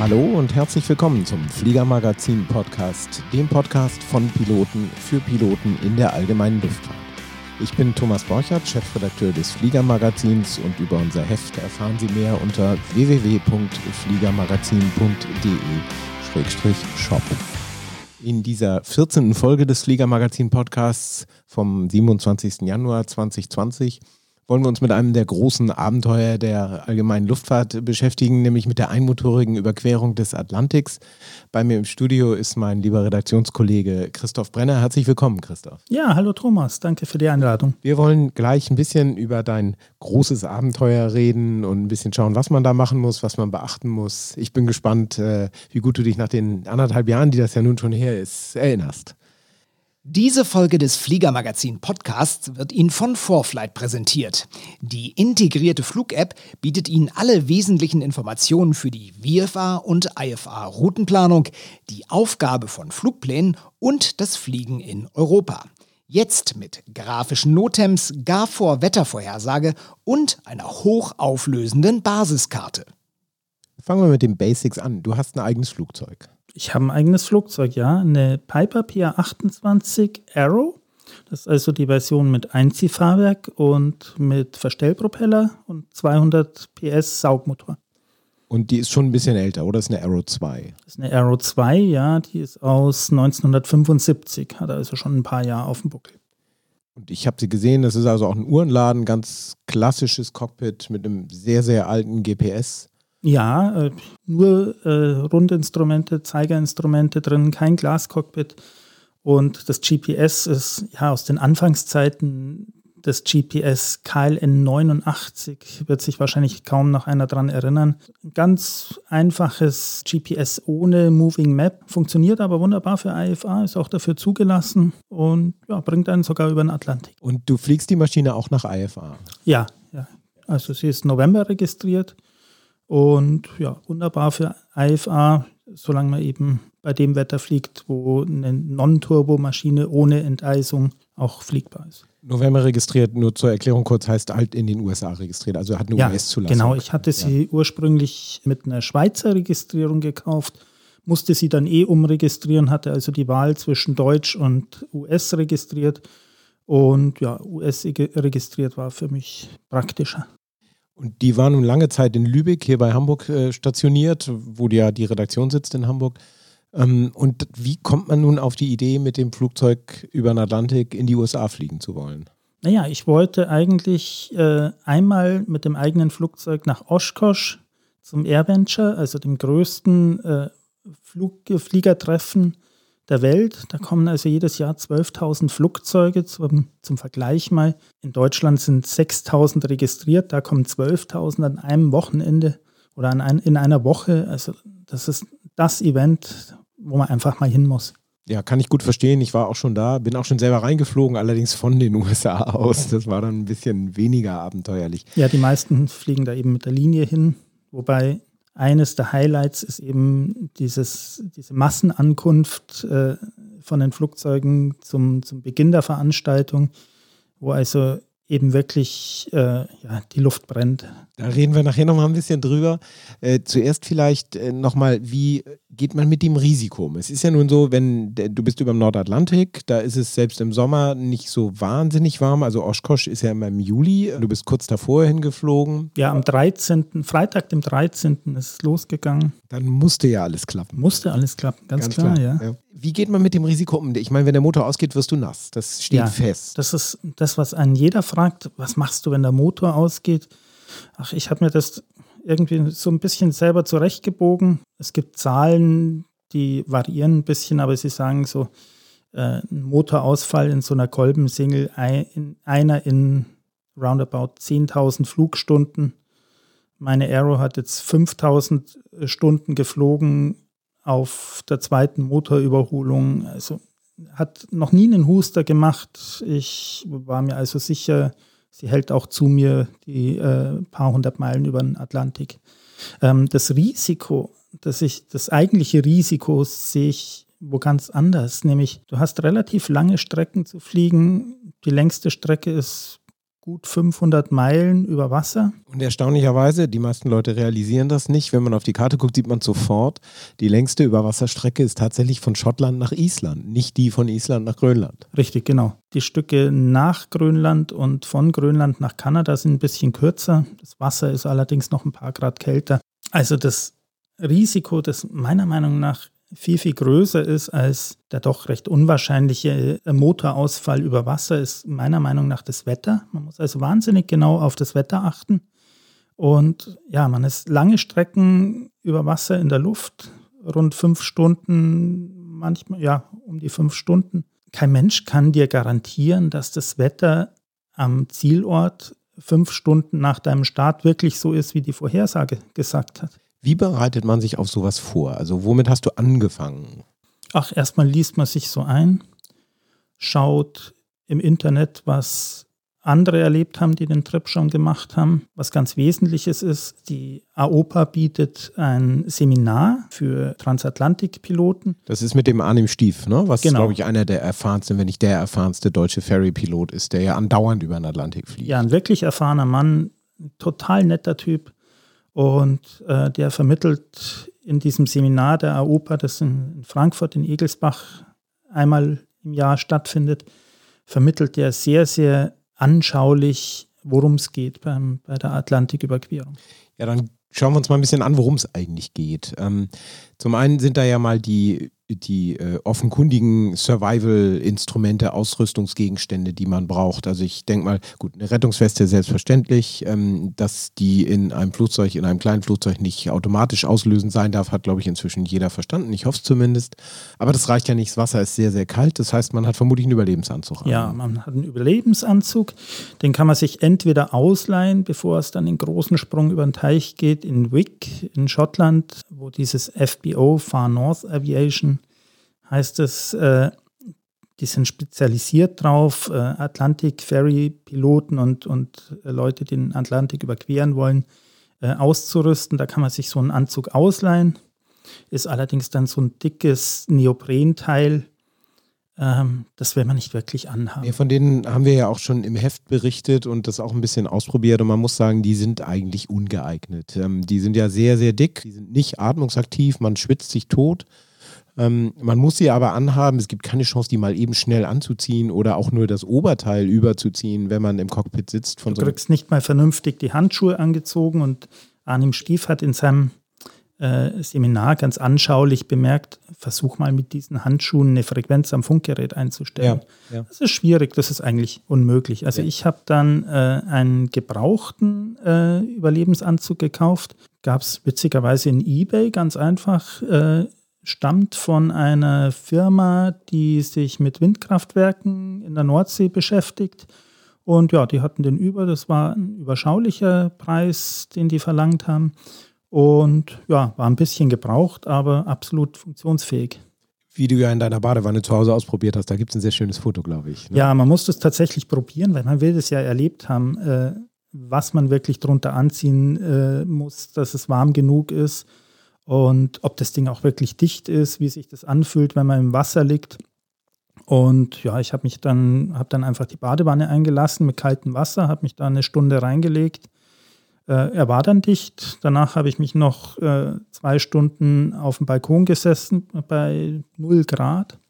Hallo und herzlich willkommen zum Fliegermagazin Podcast, dem Podcast von Piloten für Piloten in der allgemeinen Luftfahrt. Ich bin Thomas Borchert, Chefredakteur des Fliegermagazins und über unser Heft erfahren Sie mehr unter www.fliegermagazin.de-shop. In dieser 14. Folge des Fliegermagazin Podcasts vom 27. Januar 2020 wollen wir uns mit einem der großen Abenteuer der allgemeinen Luftfahrt beschäftigen, nämlich mit der einmotorigen Überquerung des Atlantiks. Bei mir im Studio ist mein lieber Redaktionskollege Christoph Brenner. Herzlich willkommen, Christoph. Ja, hallo Thomas, danke für die Einladung. Wir wollen gleich ein bisschen über dein großes Abenteuer reden und ein bisschen schauen, was man da machen muss, was man beachten muss. Ich bin gespannt, äh, wie gut du dich nach den anderthalb Jahren, die das ja nun schon her ist, erinnerst. Diese Folge des Fliegermagazin Podcasts wird Ihnen von Vorflight präsentiert. Die integrierte Flug-App bietet Ihnen alle wesentlichen Informationen für die VFA und IFA Routenplanung, die Aufgabe von Flugplänen und das Fliegen in Europa. Jetzt mit grafischen Notems, gar vor Wettervorhersage und einer hochauflösenden Basiskarte. Fangen wir mit den Basics an. Du hast ein eigenes Flugzeug. Ich habe ein eigenes Flugzeug, ja. Eine Piper PA28 Arrow. Das ist also die Version mit Einziehfahrwerk und mit Verstellpropeller und 200 PS Saugmotor. Und die ist schon ein bisschen älter, oder? Das ist eine Arrow 2. Das ist eine Arrow 2, ja. Die ist aus 1975, hat also schon ein paar Jahre auf dem Buckel. Und ich habe sie gesehen, das ist also auch ein Uhrenladen, ganz klassisches Cockpit mit einem sehr, sehr alten GPS. Ja, äh, nur äh, Rundinstrumente, Zeigerinstrumente drin, kein Glascockpit. Und das GPS ist ja aus den Anfangszeiten des GPS KLN 89, wird sich wahrscheinlich kaum noch einer dran erinnern. Ganz einfaches GPS ohne Moving Map, funktioniert aber wunderbar für IFA, ist auch dafür zugelassen und ja, bringt einen sogar über den Atlantik. Und du fliegst die Maschine auch nach IFA? Ja, ja. Also sie ist November registriert und ja, wunderbar für IFA, solange man eben bei dem Wetter fliegt, wo eine Non-Turbo-Maschine ohne Enteisung auch fliegbar ist. November registriert, nur zur Erklärung kurz, heißt halt in den USA registriert, also hat eine ja, US-Zulassung. Genau, ich hatte sie ja. ursprünglich mit einer Schweizer Registrierung gekauft, musste sie dann eh umregistrieren, hatte also die Wahl zwischen Deutsch und US registriert. Und ja, US registriert war für mich praktischer. Und die war nun lange Zeit in Lübeck, hier bei Hamburg äh, stationiert, wo ja die Redaktion sitzt in Hamburg. Ähm, und wie kommt man nun auf die Idee, mit dem Flugzeug über den Atlantik in die USA fliegen zu wollen? Naja, ich wollte eigentlich äh, einmal mit dem eigenen Flugzeug nach Oshkosh zum AirVenture, also dem größten äh, Flug Fliegertreffen der Welt. Da kommen also jedes Jahr 12.000 Flugzeuge zum, zum Vergleich mal. In Deutschland sind 6.000 registriert, da kommen 12.000 an einem Wochenende oder an ein, in einer Woche. Also das ist das Event, wo man einfach mal hin muss. Ja, kann ich gut verstehen. Ich war auch schon da, bin auch schon selber reingeflogen, allerdings von den USA aus. Das war dann ein bisschen weniger abenteuerlich. Ja, die meisten fliegen da eben mit der Linie hin, wobei eines der Highlights ist eben dieses, diese Massenankunft äh, von den Flugzeugen zum, zum Beginn der Veranstaltung, wo also eben wirklich äh, ja, die Luft brennt. Da reden wir nachher nochmal ein bisschen drüber. Äh, zuerst vielleicht äh, nochmal, wie geht man mit dem Risiko um? Es ist ja nun so, wenn du bist über dem Nordatlantik, da ist es selbst im Sommer nicht so wahnsinnig warm. Also Oshkosh ist ja immer im Juli. Du bist kurz davor hingeflogen. Ja, am 13., Freitag, dem 13. ist es losgegangen. Dann musste ja alles klappen. Musste alles klappen, ganz, ganz klar, klar, ja. ja. Wie geht man mit dem Risiko um? Ich meine, wenn der Motor ausgeht, wirst du nass. Das steht ja, fest. Das ist das, was einen jeder fragt. Was machst du, wenn der Motor ausgeht? Ach, ich habe mir das irgendwie so ein bisschen selber zurechtgebogen. Es gibt Zahlen, die variieren ein bisschen, aber sie sagen so, äh, ein Motorausfall in so einer Kolbensingle, ein, einer in roundabout 10.000 Flugstunden. Meine Aero hat jetzt 5.000 Stunden geflogen auf der zweiten Motorüberholung. Also hat noch nie einen Huster gemacht. Ich war mir also sicher, Sie hält auch zu mir die äh, paar hundert Meilen über den Atlantik. Ähm, das Risiko, das ich, das eigentliche Risiko sehe ich wo ganz anders, nämlich du hast relativ lange Strecken zu fliegen. Die längste Strecke ist gut 500 Meilen über Wasser. Und erstaunlicherweise, die meisten Leute realisieren das nicht. Wenn man auf die Karte guckt, sieht man sofort, die längste Überwasserstrecke ist tatsächlich von Schottland nach Island, nicht die von Island nach Grönland. Richtig, genau. Die Stücke nach Grönland und von Grönland nach Kanada sind ein bisschen kürzer. Das Wasser ist allerdings noch ein paar Grad kälter. Also das Risiko, das meiner Meinung nach viel, viel größer ist als der doch recht unwahrscheinliche äh, Motorausfall über Wasser, ist meiner Meinung nach das Wetter. Man muss also wahnsinnig genau auf das Wetter achten. Und ja, man ist lange Strecken über Wasser in der Luft, rund fünf Stunden, manchmal, ja, um die fünf Stunden. Kein Mensch kann dir garantieren, dass das Wetter am Zielort fünf Stunden nach deinem Start wirklich so ist, wie die Vorhersage gesagt hat. Wie bereitet man sich auf sowas vor? Also womit hast du angefangen? Ach, erstmal liest man sich so ein, schaut im Internet, was andere erlebt haben, die den Trip schon gemacht haben. Was ganz Wesentliches ist, die AOPA bietet ein Seminar für Transatlantikpiloten. Das ist mit dem Arnim Stief, ne? was, genau. glaube ich, einer der erfahrensten, wenn nicht der erfahrenste deutsche Ferry-Pilot ist, der ja andauernd über den Atlantik fliegt. Ja, ein wirklich erfahrener Mann, total netter Typ. Und äh, der vermittelt in diesem Seminar der AOPA, das in Frankfurt, in Egelsbach einmal im Jahr stattfindet, vermittelt er sehr, sehr anschaulich, worum es geht beim, bei der Atlantiküberquerung. Ja, dann schauen wir uns mal ein bisschen an, worum es eigentlich geht. Ähm, zum einen sind da ja mal die die äh, offenkundigen Survival-Instrumente, Ausrüstungsgegenstände, die man braucht. Also ich denke mal, gut, eine Rettungsweste selbstverständlich, ähm, dass die in einem Flugzeug, in einem kleinen Flugzeug nicht automatisch auslösend sein darf, hat, glaube ich, inzwischen jeder verstanden. Ich hoffe es zumindest. Aber das reicht ja nicht. Das Wasser ist sehr, sehr kalt. Das heißt, man hat vermutlich einen Überlebensanzug. Ja, man hat einen Überlebensanzug. Den kann man sich entweder ausleihen, bevor es dann den großen Sprung über den Teich geht, in Wick in Schottland, wo dieses FBO, Far North Aviation, heißt es, äh, die sind spezialisiert drauf, äh, Atlantik-Ferry-Piloten und, und äh, Leute, die den Atlantik überqueren wollen, äh, auszurüsten. Da kann man sich so einen Anzug ausleihen. Ist allerdings dann so ein dickes Neoprenteil. Ähm, das will man nicht wirklich anhaben. Ja, von denen haben wir ja auch schon im Heft berichtet und das auch ein bisschen ausprobiert. Und man muss sagen, die sind eigentlich ungeeignet. Ähm, die sind ja sehr, sehr dick. Die sind nicht atmungsaktiv. Man schwitzt sich tot. Ähm, man muss sie aber anhaben. Es gibt keine Chance, die mal eben schnell anzuziehen oder auch nur das Oberteil überzuziehen, wenn man im Cockpit sitzt. Von du so kriegst nicht mal vernünftig die Handschuhe angezogen und Arnim Stief hat in seinem äh, Seminar ganz anschaulich bemerkt, versuch mal mit diesen Handschuhen eine Frequenz am Funkgerät einzustellen. Ja, ja. Das ist schwierig, das ist eigentlich unmöglich. Also ja. ich habe dann äh, einen gebrauchten äh, Überlebensanzug gekauft. Gab es witzigerweise in eBay ganz einfach äh, stammt von einer Firma, die sich mit Windkraftwerken in der Nordsee beschäftigt. Und ja, die hatten den über, das war ein überschaulicher Preis, den die verlangt haben. Und ja, war ein bisschen gebraucht, aber absolut funktionsfähig. Wie du ja in deiner Badewanne zu Hause ausprobiert hast, da gibt es ein sehr schönes Foto, glaube ich. Ne? Ja, man muss das tatsächlich probieren, weil man will das ja erlebt haben, äh, was man wirklich drunter anziehen äh, muss, dass es warm genug ist und ob das Ding auch wirklich dicht ist, wie sich das anfühlt, wenn man im Wasser liegt. Und ja, ich habe mich dann, habe dann einfach die Badewanne eingelassen mit kaltem Wasser, habe mich da eine Stunde reingelegt. Äh, er war dann dicht. Danach habe ich mich noch äh, zwei Stunden auf dem Balkon gesessen bei 0 Grad.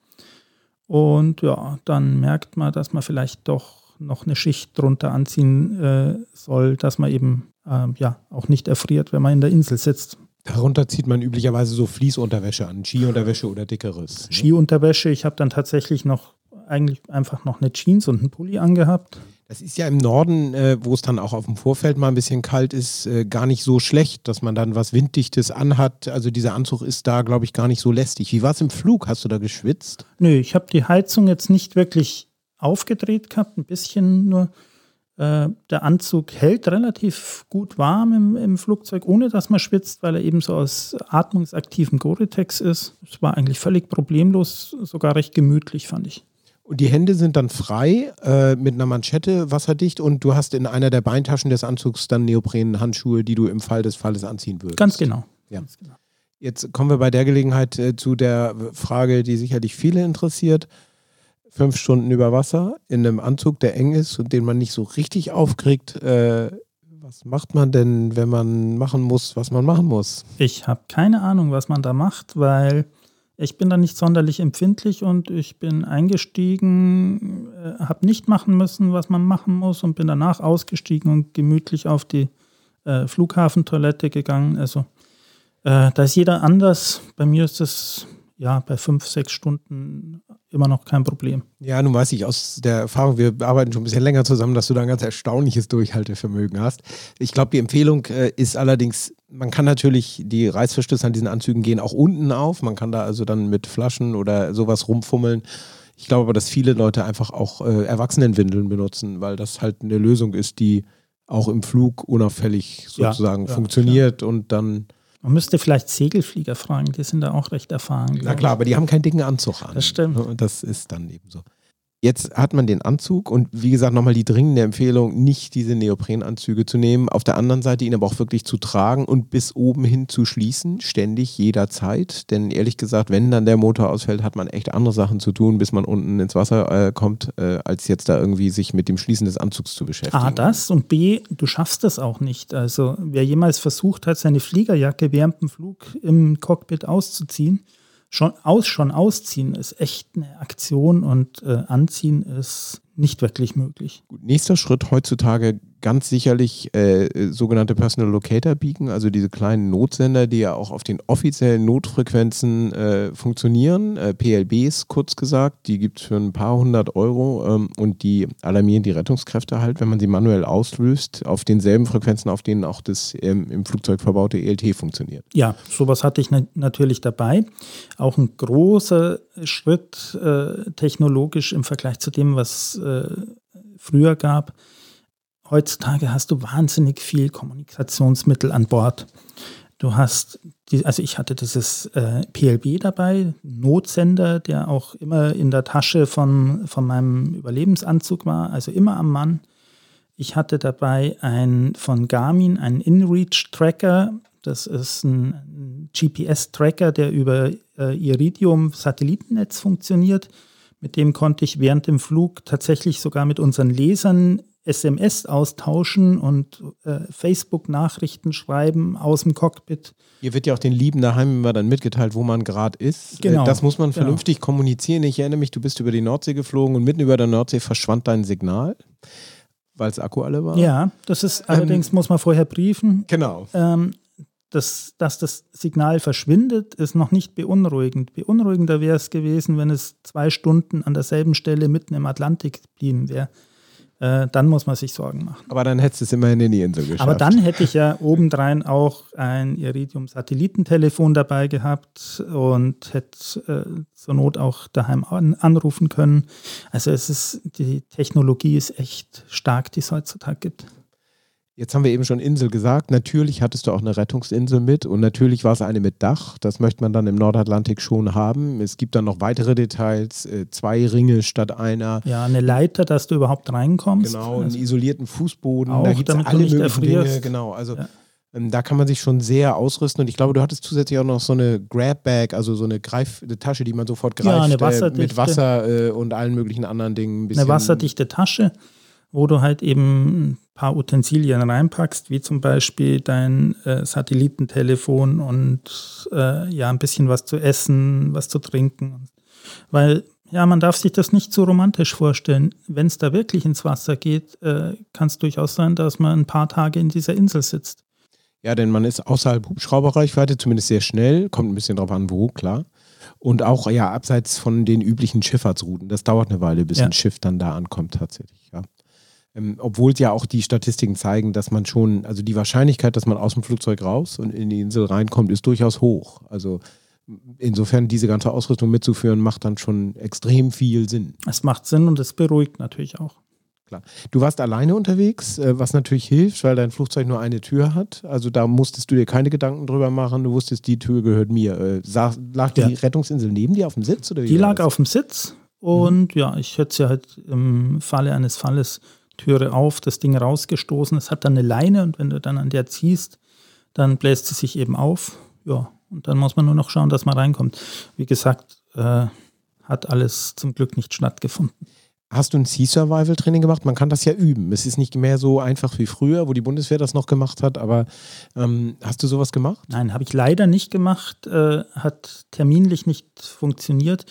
Und ja, dann merkt man, dass man vielleicht doch noch eine Schicht drunter anziehen äh, soll, dass man eben äh, ja auch nicht erfriert, wenn man in der Insel sitzt. Darunter zieht man üblicherweise so Fließunterwäsche an, Skiunterwäsche oder dickeres. Ne? Skiunterwäsche, ich habe dann tatsächlich noch eigentlich einfach noch eine Jeans und einen Pulli angehabt. Das ist ja im Norden, äh, wo es dann auch auf dem Vorfeld mal ein bisschen kalt ist, äh, gar nicht so schlecht, dass man dann was Winddichtes anhat. Also dieser Anzug ist da, glaube ich, gar nicht so lästig. Wie war es im Flug? Hast du da geschwitzt? Nö, ich habe die Heizung jetzt nicht wirklich aufgedreht gehabt, ein bisschen nur. Äh, der Anzug hält relativ gut warm im, im, Flugzeug, ohne dass man schwitzt, weil er eben so aus atmungsaktivem Gore-Tex ist. Es war eigentlich völlig problemlos, sogar recht gemütlich, fand ich. Und die Hände sind dann frei äh, mit einer Manschette, wasserdicht und du hast in einer der Beintaschen des Anzugs dann Neopren-Handschuhe, die du im Fall des Falles anziehen würdest. Ganz genau. Ja. Ganz genau. Jetzt kommen wir bei der Gelegenheit äh, zu der Frage, die sicherlich viele interessiert fünf Stunden über Wasser in einem Anzug, der eng ist und den man nicht so richtig aufkriegt. Äh, was macht man denn, wenn man machen muss, was man machen muss? Ich habe keine Ahnung, was man da macht, weil ich bin da nicht sonderlich empfindlich und ich bin eingestiegen, äh, habe nicht machen müssen, was man machen muss und bin danach ausgestiegen und gemütlich auf die äh, Flughafentoilette gegangen. Also äh, da ist jeder anders. Bei mir ist es ja bei fünf, sechs Stunden immer noch kein Problem. Ja, nun weiß ich aus der Erfahrung, wir arbeiten schon ein bisschen länger zusammen, dass du da ein ganz erstaunliches Durchhaltevermögen hast. Ich glaube, die Empfehlung äh, ist allerdings, man kann natürlich, die Reißverschlüsse an diesen Anzügen gehen auch unten auf. Man kann da also dann mit Flaschen oder sowas rumfummeln. Ich glaube aber, dass viele Leute einfach auch äh, Erwachsenenwindeln benutzen, weil das halt eine Lösung ist, die auch im Flug unauffällig sozusagen ja, ja, funktioniert klar. und dann man müsste vielleicht Segelflieger fragen, die sind da auch recht erfahren. Na klar, aber die haben keinen dicken Anzug an. Das stimmt. Das ist dann eben so. Jetzt hat man den Anzug und wie gesagt nochmal die dringende Empfehlung, nicht diese Neoprenanzüge zu nehmen. Auf der anderen Seite ihn aber auch wirklich zu tragen und bis oben hin zu schließen, ständig, jederzeit. Denn ehrlich gesagt, wenn dann der Motor ausfällt, hat man echt andere Sachen zu tun, bis man unten ins Wasser äh, kommt, äh, als jetzt da irgendwie sich mit dem Schließen des Anzugs zu beschäftigen. A, das und B, du schaffst das auch nicht. Also wer jemals versucht hat, seine Fliegerjacke während dem Flug im Cockpit auszuziehen, schon, aus, schon ausziehen ist echt eine Aktion und äh, anziehen ist nicht wirklich möglich. Gut, nächster Schritt heutzutage ganz sicherlich äh, sogenannte Personal Locator Beacon, also diese kleinen Notsender, die ja auch auf den offiziellen Notfrequenzen äh, funktionieren, äh, PLBs kurz gesagt, die gibt es für ein paar hundert Euro ähm, und die alarmieren die Rettungskräfte halt, wenn man sie manuell auslöst, auf denselben Frequenzen, auf denen auch das ähm, im Flugzeug verbaute ELT funktioniert. Ja, sowas hatte ich na natürlich dabei. Auch ein großer Schritt äh, technologisch im Vergleich zu dem, was äh, früher gab heutzutage hast du wahnsinnig viel Kommunikationsmittel an Bord. Du hast, die, also ich hatte dieses äh, PLB dabei, Notsender, der auch immer in der Tasche von, von meinem Überlebensanzug war, also immer am Mann. Ich hatte dabei ein von Garmin, einen InReach-Tracker. Das ist ein GPS-Tracker, der über äh, Iridium-Satellitennetz funktioniert. Mit dem konnte ich während dem Flug tatsächlich sogar mit unseren Lesern SMS austauschen und äh, Facebook-Nachrichten schreiben aus dem Cockpit. Hier wird ja auch den Lieben daheim immer dann mitgeteilt, wo man gerade ist. Äh, genau. Das muss man genau. vernünftig genau. kommunizieren. Ich erinnere mich, du bist über die Nordsee geflogen und mitten über der Nordsee verschwand dein Signal, weil es Akku alle war. Ja, das ist ähm, allerdings, muss man vorher briefen. Genau. Ähm, das, dass das Signal verschwindet, ist noch nicht beunruhigend. Beunruhigender wäre es gewesen, wenn es zwei Stunden an derselben Stelle mitten im Atlantik geblieben wäre äh, dann muss man sich Sorgen machen. Aber dann hättest du es immerhin in die Insel geschafft. Aber dann hätte ich ja obendrein auch ein Iridium-Satellitentelefon dabei gehabt und hätte äh, zur Not auch daheim an, anrufen können. Also es ist, die Technologie ist echt stark, die es heutzutage gibt. Jetzt haben wir eben schon Insel gesagt. Natürlich hattest du auch eine Rettungsinsel mit und natürlich war es eine mit Dach. Das möchte man dann im Nordatlantik schon haben. Es gibt dann noch weitere Details, äh, zwei Ringe statt einer. Ja, eine Leiter, dass du überhaupt reinkommst. Genau, einen also isolierten Fußboden. Auch, da gibt es alle möglichen erfrierst. Dinge. Genau, also ja. ähm, da kann man sich schon sehr ausrüsten. Und ich glaube, du hattest zusätzlich auch noch so eine Grab-Bag, also so eine Greif eine Tasche, die man sofort greift. Ja, eine wasserdichte. Äh, mit Wasser äh, und allen möglichen anderen Dingen. Ein eine wasserdichte Tasche wo du halt eben paar Utensilien reinpackst, wie zum Beispiel dein äh, Satellitentelefon und äh, ja, ein bisschen was zu essen, was zu trinken. Weil, ja, man darf sich das nicht so romantisch vorstellen. Wenn es da wirklich ins Wasser geht, äh, kann es durchaus sein, dass man ein paar Tage in dieser Insel sitzt. Ja, denn man ist außerhalb Hubschrauberreichweite, zumindest sehr schnell, kommt ein bisschen drauf an, wo, klar. Und auch ja abseits von den üblichen Schifffahrtsrouten. Das dauert eine Weile, bis ja. ein Schiff dann da ankommt tatsächlich. Ja. Ähm, obwohl ja auch die Statistiken zeigen, dass man schon, also die Wahrscheinlichkeit, dass man aus dem Flugzeug raus und in die Insel reinkommt, ist durchaus hoch. Also insofern diese ganze Ausrüstung mitzuführen, macht dann schon extrem viel Sinn. Es macht Sinn und es beruhigt natürlich auch. Klar. Du warst alleine unterwegs, äh, was natürlich hilft, weil dein Flugzeug nur eine Tür hat. Also da musstest du dir keine Gedanken drüber machen. Du wusstest, die Tür gehört mir. Äh, lag die ja. Rettungsinsel neben dir auf dem Sitz? Oder die lag auf dem Sitz und mhm. ja, ich hätte sie halt im Falle eines Falles Türe auf, das Ding rausgestoßen. Es hat dann eine Leine und wenn du dann an der ziehst, dann bläst sie sich eben auf. Ja, und dann muss man nur noch schauen, dass man reinkommt. Wie gesagt, äh, hat alles zum Glück nicht stattgefunden. Hast du ein Sea Survival Training gemacht? Man kann das ja üben. Es ist nicht mehr so einfach wie früher, wo die Bundeswehr das noch gemacht hat, aber ähm, hast du sowas gemacht? Nein, habe ich leider nicht gemacht, äh, hat terminlich nicht funktioniert,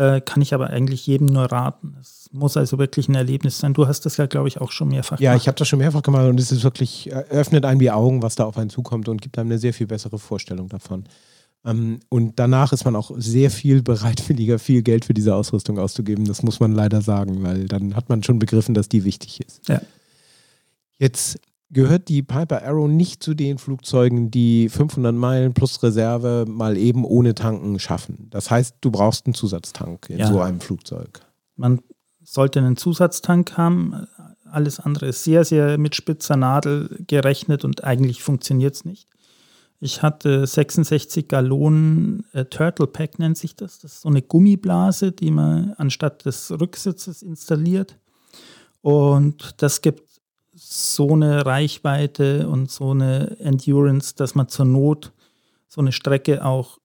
äh, kann ich aber eigentlich jedem nur raten. Es muss also wirklich ein Erlebnis sein. Du hast das ja, glaube ich, auch schon mehrfach ja, gemacht. Ja, ich habe das schon mehrfach gemacht und es ist wirklich, äh, öffnet einem die Augen, was da auf einen zukommt und gibt einem eine sehr viel bessere Vorstellung davon. Ähm, und danach ist man auch sehr viel bereitwilliger, viel Geld für diese Ausrüstung auszugeben. Das muss man leider sagen, weil dann hat man schon begriffen, dass die wichtig ist. Ja. Jetzt gehört die Piper Arrow nicht zu den Flugzeugen, die 500 Meilen plus Reserve mal eben ohne Tanken schaffen. Das heißt, du brauchst einen Zusatztank in ja. so einem Flugzeug. Man sollte einen Zusatztank haben. Alles andere ist sehr, sehr mit spitzer Nadel gerechnet und eigentlich funktioniert es nicht. Ich hatte 66 Gallonen äh, Turtle Pack nennt sich das. Das ist so eine Gummiblase, die man anstatt des Rücksitzes installiert. Und das gibt so eine Reichweite und so eine Endurance, dass man zur Not so eine Strecke auch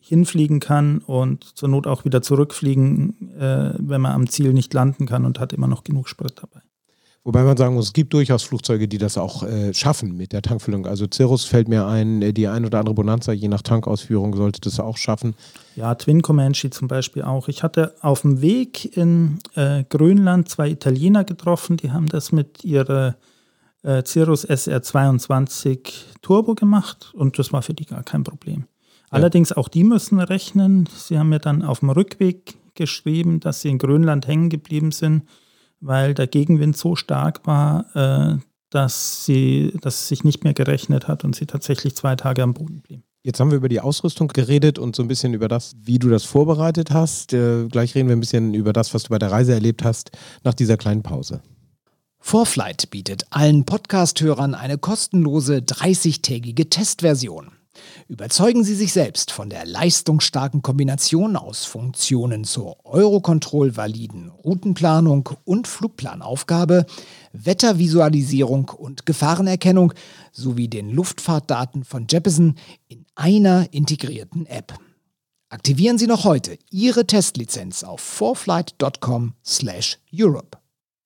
hinfliegen kann und zur Not auch wieder zurückfliegen, äh, wenn man am Ziel nicht landen kann und hat immer noch genug Sprit dabei. Wobei man sagen muss, es gibt durchaus Flugzeuge, die das auch äh, schaffen mit der Tankfüllung. Also Cirrus fällt mir ein, äh, die ein oder andere Bonanza, je nach Tankausführung, sollte das auch schaffen. Ja, Twin Comanche zum Beispiel auch. Ich hatte auf dem Weg in äh, Grönland zwei Italiener getroffen, die haben das mit ihrer äh, Cirrus SR22 Turbo gemacht und das war für die gar kein Problem. Allerdings auch die müssen rechnen. Sie haben mir dann auf dem Rückweg geschrieben, dass sie in Grönland hängen geblieben sind weil der Gegenwind so stark war, äh, dass, sie, dass es sich nicht mehr gerechnet hat und sie tatsächlich zwei Tage am Boden blieben. Jetzt haben wir über die Ausrüstung geredet und so ein bisschen über das, wie du das vorbereitet hast. Äh, gleich reden wir ein bisschen über das, was du bei der Reise erlebt hast, nach dieser kleinen Pause. Vorflight bietet allen Podcast-Hörern eine kostenlose 30-tägige Testversion. Überzeugen Sie sich selbst von der leistungsstarken Kombination aus Funktionen zur Eurocontrol-validen Routenplanung und Flugplanaufgabe, Wettervisualisierung und Gefahrenerkennung sowie den Luftfahrtdaten von Jeppesen in einer integrierten App. Aktivieren Sie noch heute Ihre Testlizenz auf forflight.com/europe.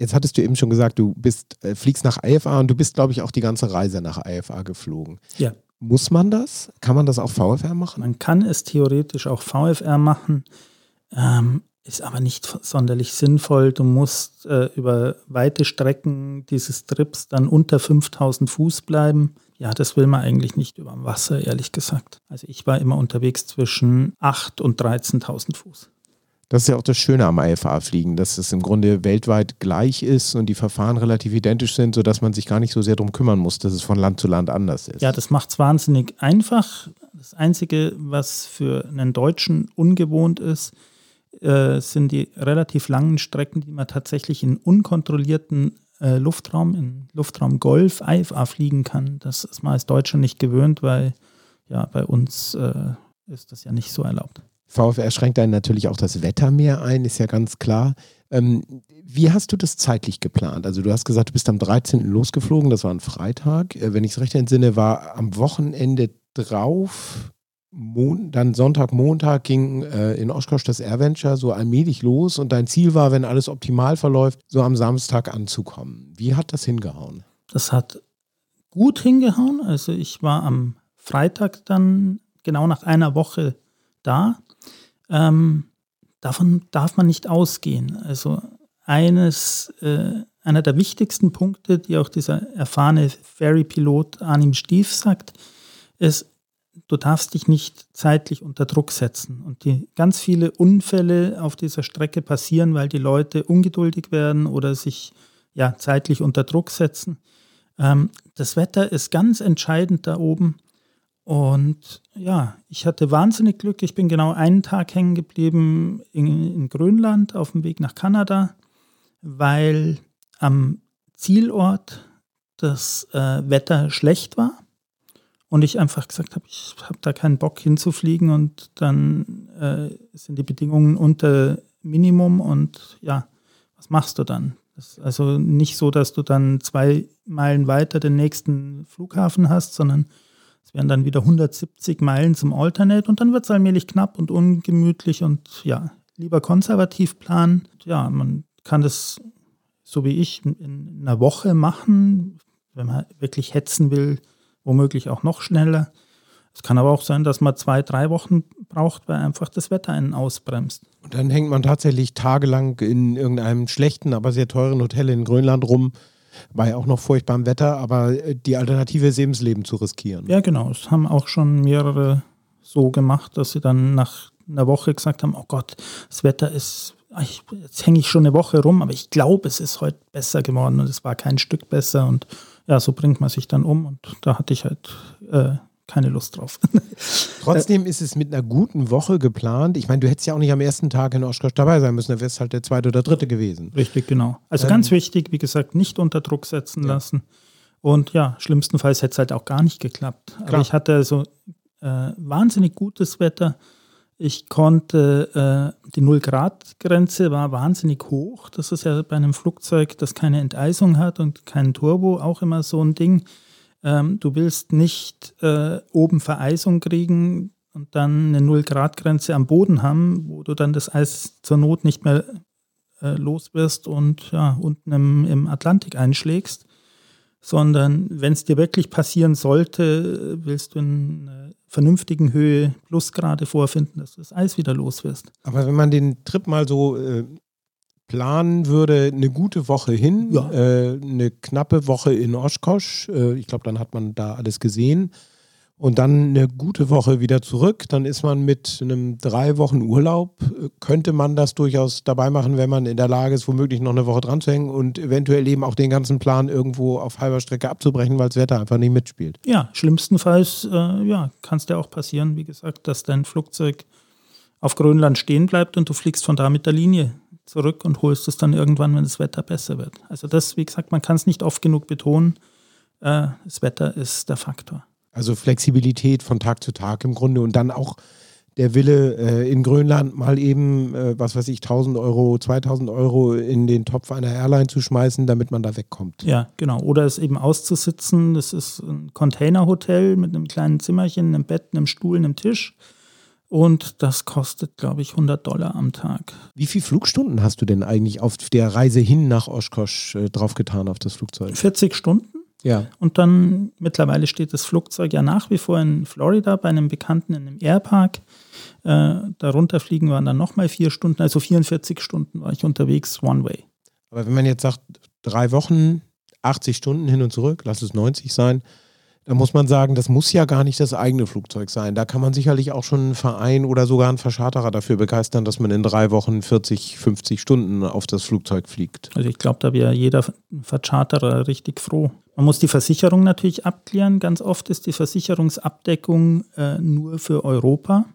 Jetzt hattest du eben schon gesagt, du bist, äh, fliegst nach IFA und du bist, glaube ich, auch die ganze Reise nach IFA geflogen. Ja. Muss man das? Kann man das auch VFR machen? Man kann es theoretisch auch VFR machen, ähm, ist aber nicht sonderlich sinnvoll. Du musst äh, über weite Strecken dieses Trips dann unter 5000 Fuß bleiben. Ja, das will man eigentlich nicht über dem Wasser, ehrlich gesagt. Also ich war immer unterwegs zwischen 8.000 und 13.000 Fuß. Das ist ja auch das Schöne am IFA-Fliegen, dass es im Grunde weltweit gleich ist und die Verfahren relativ identisch sind, sodass man sich gar nicht so sehr darum kümmern muss, dass es von Land zu Land anders ist. Ja, das macht es wahnsinnig einfach. Das Einzige, was für einen Deutschen ungewohnt ist, äh, sind die relativ langen Strecken, die man tatsächlich in unkontrollierten äh, Luftraum, in Luftraum Golf, IFA fliegen kann. Das ist man als Deutscher nicht gewöhnt, weil ja bei uns äh, ist das ja nicht so erlaubt. VfR schränkt dann natürlich auch das Wetter mehr ein, ist ja ganz klar. Ähm, wie hast du das zeitlich geplant? Also du hast gesagt, du bist am 13. losgeflogen, das war ein Freitag. Äh, wenn ich es recht entsinne, war am Wochenende drauf, Mon dann Sonntag, Montag ging äh, in Oshkosh das Airventure so allmählich los und dein Ziel war, wenn alles optimal verläuft, so am Samstag anzukommen. Wie hat das hingehauen? Das hat gut hingehauen. Also ich war am Freitag dann genau nach einer Woche da. Ähm, davon darf man nicht ausgehen. Also eines, äh, einer der wichtigsten Punkte, die auch dieser erfahrene Ferry-Pilot Arnim Stief sagt, ist, du darfst dich nicht zeitlich unter Druck setzen. Und die ganz viele Unfälle auf dieser Strecke passieren, weil die Leute ungeduldig werden oder sich ja zeitlich unter Druck setzen. Ähm, das Wetter ist ganz entscheidend da oben. Und ja, ich hatte wahnsinnig Glück. Ich bin genau einen Tag hängen geblieben in, in Grönland auf dem Weg nach Kanada, weil am Zielort das äh, Wetter schlecht war und ich einfach gesagt habe, ich habe da keinen Bock hinzufliegen und dann äh, sind die Bedingungen unter Minimum und ja, was machst du dann? Also nicht so, dass du dann zwei Meilen weiter den nächsten Flughafen hast, sondern es wären dann wieder 170 Meilen zum Alternate und dann wird es allmählich knapp und ungemütlich und ja, lieber konservativ planen. Ja, man kann das so wie ich in einer Woche machen, wenn man wirklich hetzen will, womöglich auch noch schneller. Es kann aber auch sein, dass man zwei, drei Wochen braucht, weil einfach das Wetter einen ausbremst. Und dann hängt man tatsächlich tagelang in irgendeinem schlechten, aber sehr teuren Hotel in Grönland rum, bei auch noch furchtbarem Wetter, aber die Alternative ist eben das Leben zu riskieren. Ja, genau. Es haben auch schon mehrere so gemacht, dass sie dann nach einer Woche gesagt haben, oh Gott, das Wetter ist, ich, jetzt hänge ich schon eine Woche rum, aber ich glaube, es ist heute besser geworden und es war kein Stück besser und ja, so bringt man sich dann um und da hatte ich halt äh, keine Lust drauf. Trotzdem ist es mit einer guten Woche geplant. Ich meine, du hättest ja auch nicht am ersten Tag in Oshkosh dabei sein müssen, da wärst halt der zweite oder dritte gewesen. Richtig, genau. Also ähm, ganz wichtig, wie gesagt, nicht unter Druck setzen ja. lassen. Und ja, schlimmstenfalls hätte es halt auch gar nicht geklappt. Klar. Aber ich hatte so äh, wahnsinnig gutes Wetter. Ich konnte, äh, die Null-Grad-Grenze war wahnsinnig hoch. Das ist ja bei einem Flugzeug, das keine Enteisung hat und kein Turbo, auch immer so ein Ding. Ähm, du willst nicht äh, oben Vereisung kriegen und dann eine Null-Grad-Grenze am Boden haben, wo du dann das Eis zur Not nicht mehr äh, los wirst und ja, unten im, im Atlantik einschlägst sondern wenn es dir wirklich passieren sollte, willst du in einer vernünftigen Höhe Plusgrade vorfinden, dass du das Eis wieder los wirst. Aber wenn man den Trip mal so äh, planen würde, eine gute Woche hin, ja. äh, eine knappe Woche in Oshkosh, äh, ich glaube, dann hat man da alles gesehen. Und dann eine gute Woche wieder zurück, dann ist man mit einem drei Wochen Urlaub, könnte man das durchaus dabei machen, wenn man in der Lage ist, womöglich noch eine Woche dran zu hängen und eventuell eben auch den ganzen Plan irgendwo auf halber Strecke abzubrechen, weil das Wetter einfach nicht mitspielt. Ja, schlimmstenfalls äh, ja, kann es dir auch passieren, wie gesagt, dass dein Flugzeug auf Grönland stehen bleibt und du fliegst von da mit der Linie zurück und holst es dann irgendwann, wenn das Wetter besser wird. Also das, wie gesagt, man kann es nicht oft genug betonen. Äh, das Wetter ist der Faktor. Also Flexibilität von Tag zu Tag im Grunde und dann auch der Wille äh, in Grönland mal eben, äh, was weiß ich, 1000 Euro, 2000 Euro in den Topf einer Airline zu schmeißen, damit man da wegkommt. Ja, genau. Oder es eben auszusitzen. Das ist ein Containerhotel mit einem kleinen Zimmerchen, einem Bett, einem Stuhl, einem Tisch. Und das kostet, glaube ich, 100 Dollar am Tag. Wie viele Flugstunden hast du denn eigentlich auf der Reise hin nach Oshkosh äh, draufgetan auf das Flugzeug? 40 Stunden. Ja. Und dann mittlerweile steht das Flugzeug ja nach wie vor in Florida bei einem Bekannten in einem Airpark. Äh, darunter fliegen waren dann nochmal vier Stunden, also 44 Stunden war ich unterwegs, One Way. Aber wenn man jetzt sagt, drei Wochen, 80 Stunden hin und zurück, lass es 90 sein, da muss man sagen, das muss ja gar nicht das eigene Flugzeug sein. Da kann man sicherlich auch schon einen Verein oder sogar einen Verscharterer dafür begeistern, dass man in drei Wochen 40, 50 Stunden auf das Flugzeug fliegt. Also ich glaube, da wäre jeder Verscharterer richtig froh. Man muss die Versicherung natürlich abklären. Ganz oft ist die Versicherungsabdeckung äh, nur für Europa.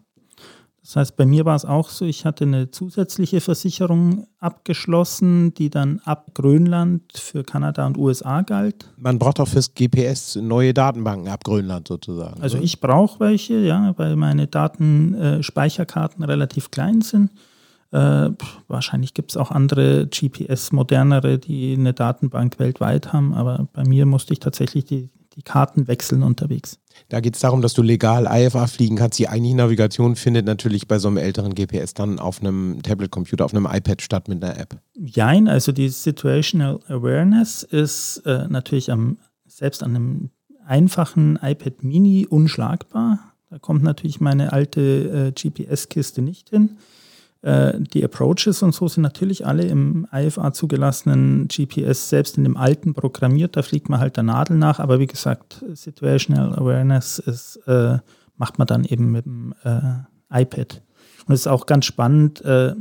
Das heißt, bei mir war es auch so, ich hatte eine zusätzliche Versicherung abgeschlossen, die dann ab Grönland für Kanada und USA galt. Man braucht auch fürs GPS neue Datenbanken ab Grönland sozusagen. Also oder? ich brauche welche, ja, weil meine Datenspeicherkarten äh, relativ klein sind. Äh, wahrscheinlich gibt es auch andere GPS, modernere, die eine Datenbank weltweit haben, aber bei mir musste ich tatsächlich die, die Karten wechseln unterwegs. Da geht es darum, dass du legal IFA fliegen kannst. Die eigentliche Navigation findet natürlich bei so einem älteren GPS dann auf einem Tablet-Computer, auf einem iPad statt mit einer App. Jein, also die Situational Awareness ist äh, natürlich am, selbst an einem einfachen iPad Mini unschlagbar. Da kommt natürlich meine alte äh, GPS-Kiste nicht hin. Äh, die Approaches und so sind natürlich alle im IFA zugelassenen GPS, selbst in dem alten programmiert, da fliegt man halt der Nadel nach, aber wie gesagt, Situational Awareness ist, äh, macht man dann eben mit dem äh, iPad. Und es ist auch ganz spannend, äh,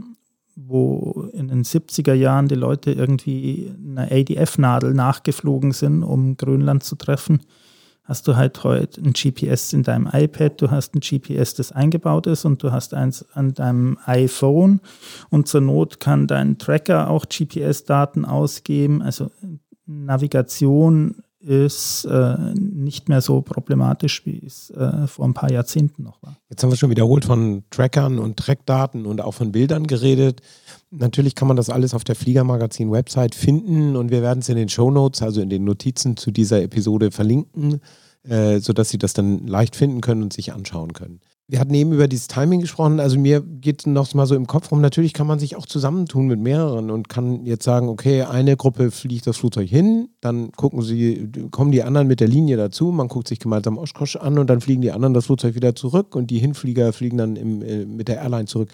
wo in den 70er Jahren die Leute irgendwie einer ADF-Nadel nachgeflogen sind, um Grönland zu treffen hast du halt heute ein GPS in deinem iPad, du hast ein GPS, das eingebaut ist und du hast eins an deinem iPhone und zur Not kann dein Tracker auch GPS-Daten ausgeben. Also Navigation ist äh, nicht mehr so problematisch, wie es äh, vor ein paar Jahrzehnten noch war. Jetzt haben wir schon wiederholt von Trackern und Trackdaten und auch von Bildern geredet. Natürlich kann man das alles auf der Fliegermagazin-Website finden und wir werden es in den Show Notes, also in den Notizen zu dieser Episode verlinken, äh, sodass Sie das dann leicht finden können und sich anschauen können. Wir hatten eben über dieses Timing gesprochen. Also mir geht noch mal so im Kopf rum. Natürlich kann man sich auch zusammentun mit mehreren und kann jetzt sagen, okay, eine Gruppe fliegt das Flugzeug hin, dann gucken sie, kommen die anderen mit der Linie dazu, man guckt sich gemeinsam Oshkosh an und dann fliegen die anderen das Flugzeug wieder zurück und die Hinflieger fliegen dann im, äh, mit der Airline zurück.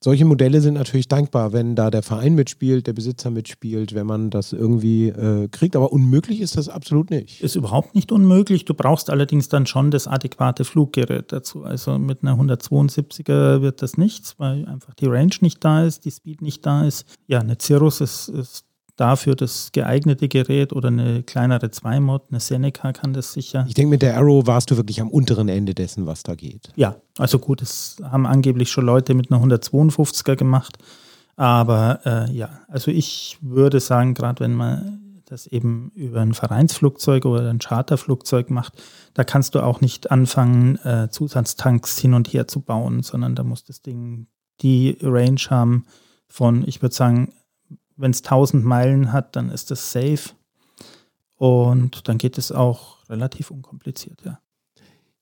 Solche Modelle sind natürlich dankbar, wenn da der Verein mitspielt, der Besitzer mitspielt, wenn man das irgendwie äh, kriegt. Aber unmöglich ist das absolut nicht. Ist überhaupt nicht unmöglich. Du brauchst allerdings dann schon das adäquate Fluggerät dazu. Also mit einer 172er wird das nichts, weil einfach die Range nicht da ist, die Speed nicht da ist. Ja, eine Cirrus ist, ist dafür das geeignete Gerät oder eine kleinere Zweimod, eine Seneca kann das sicher. Ich denke, mit der Arrow warst du wirklich am unteren Ende dessen, was da geht. Ja, also gut, es haben angeblich schon Leute mit einer 152er gemacht. Aber äh, ja, also ich würde sagen, gerade wenn man das eben über ein Vereinsflugzeug oder ein Charterflugzeug macht, da kannst du auch nicht anfangen, äh, Zusatztanks hin und her zu bauen, sondern da muss das Ding die Range haben von, ich würde sagen, wenn es 1000 Meilen hat, dann ist das safe. Und dann geht es auch relativ unkompliziert, ja.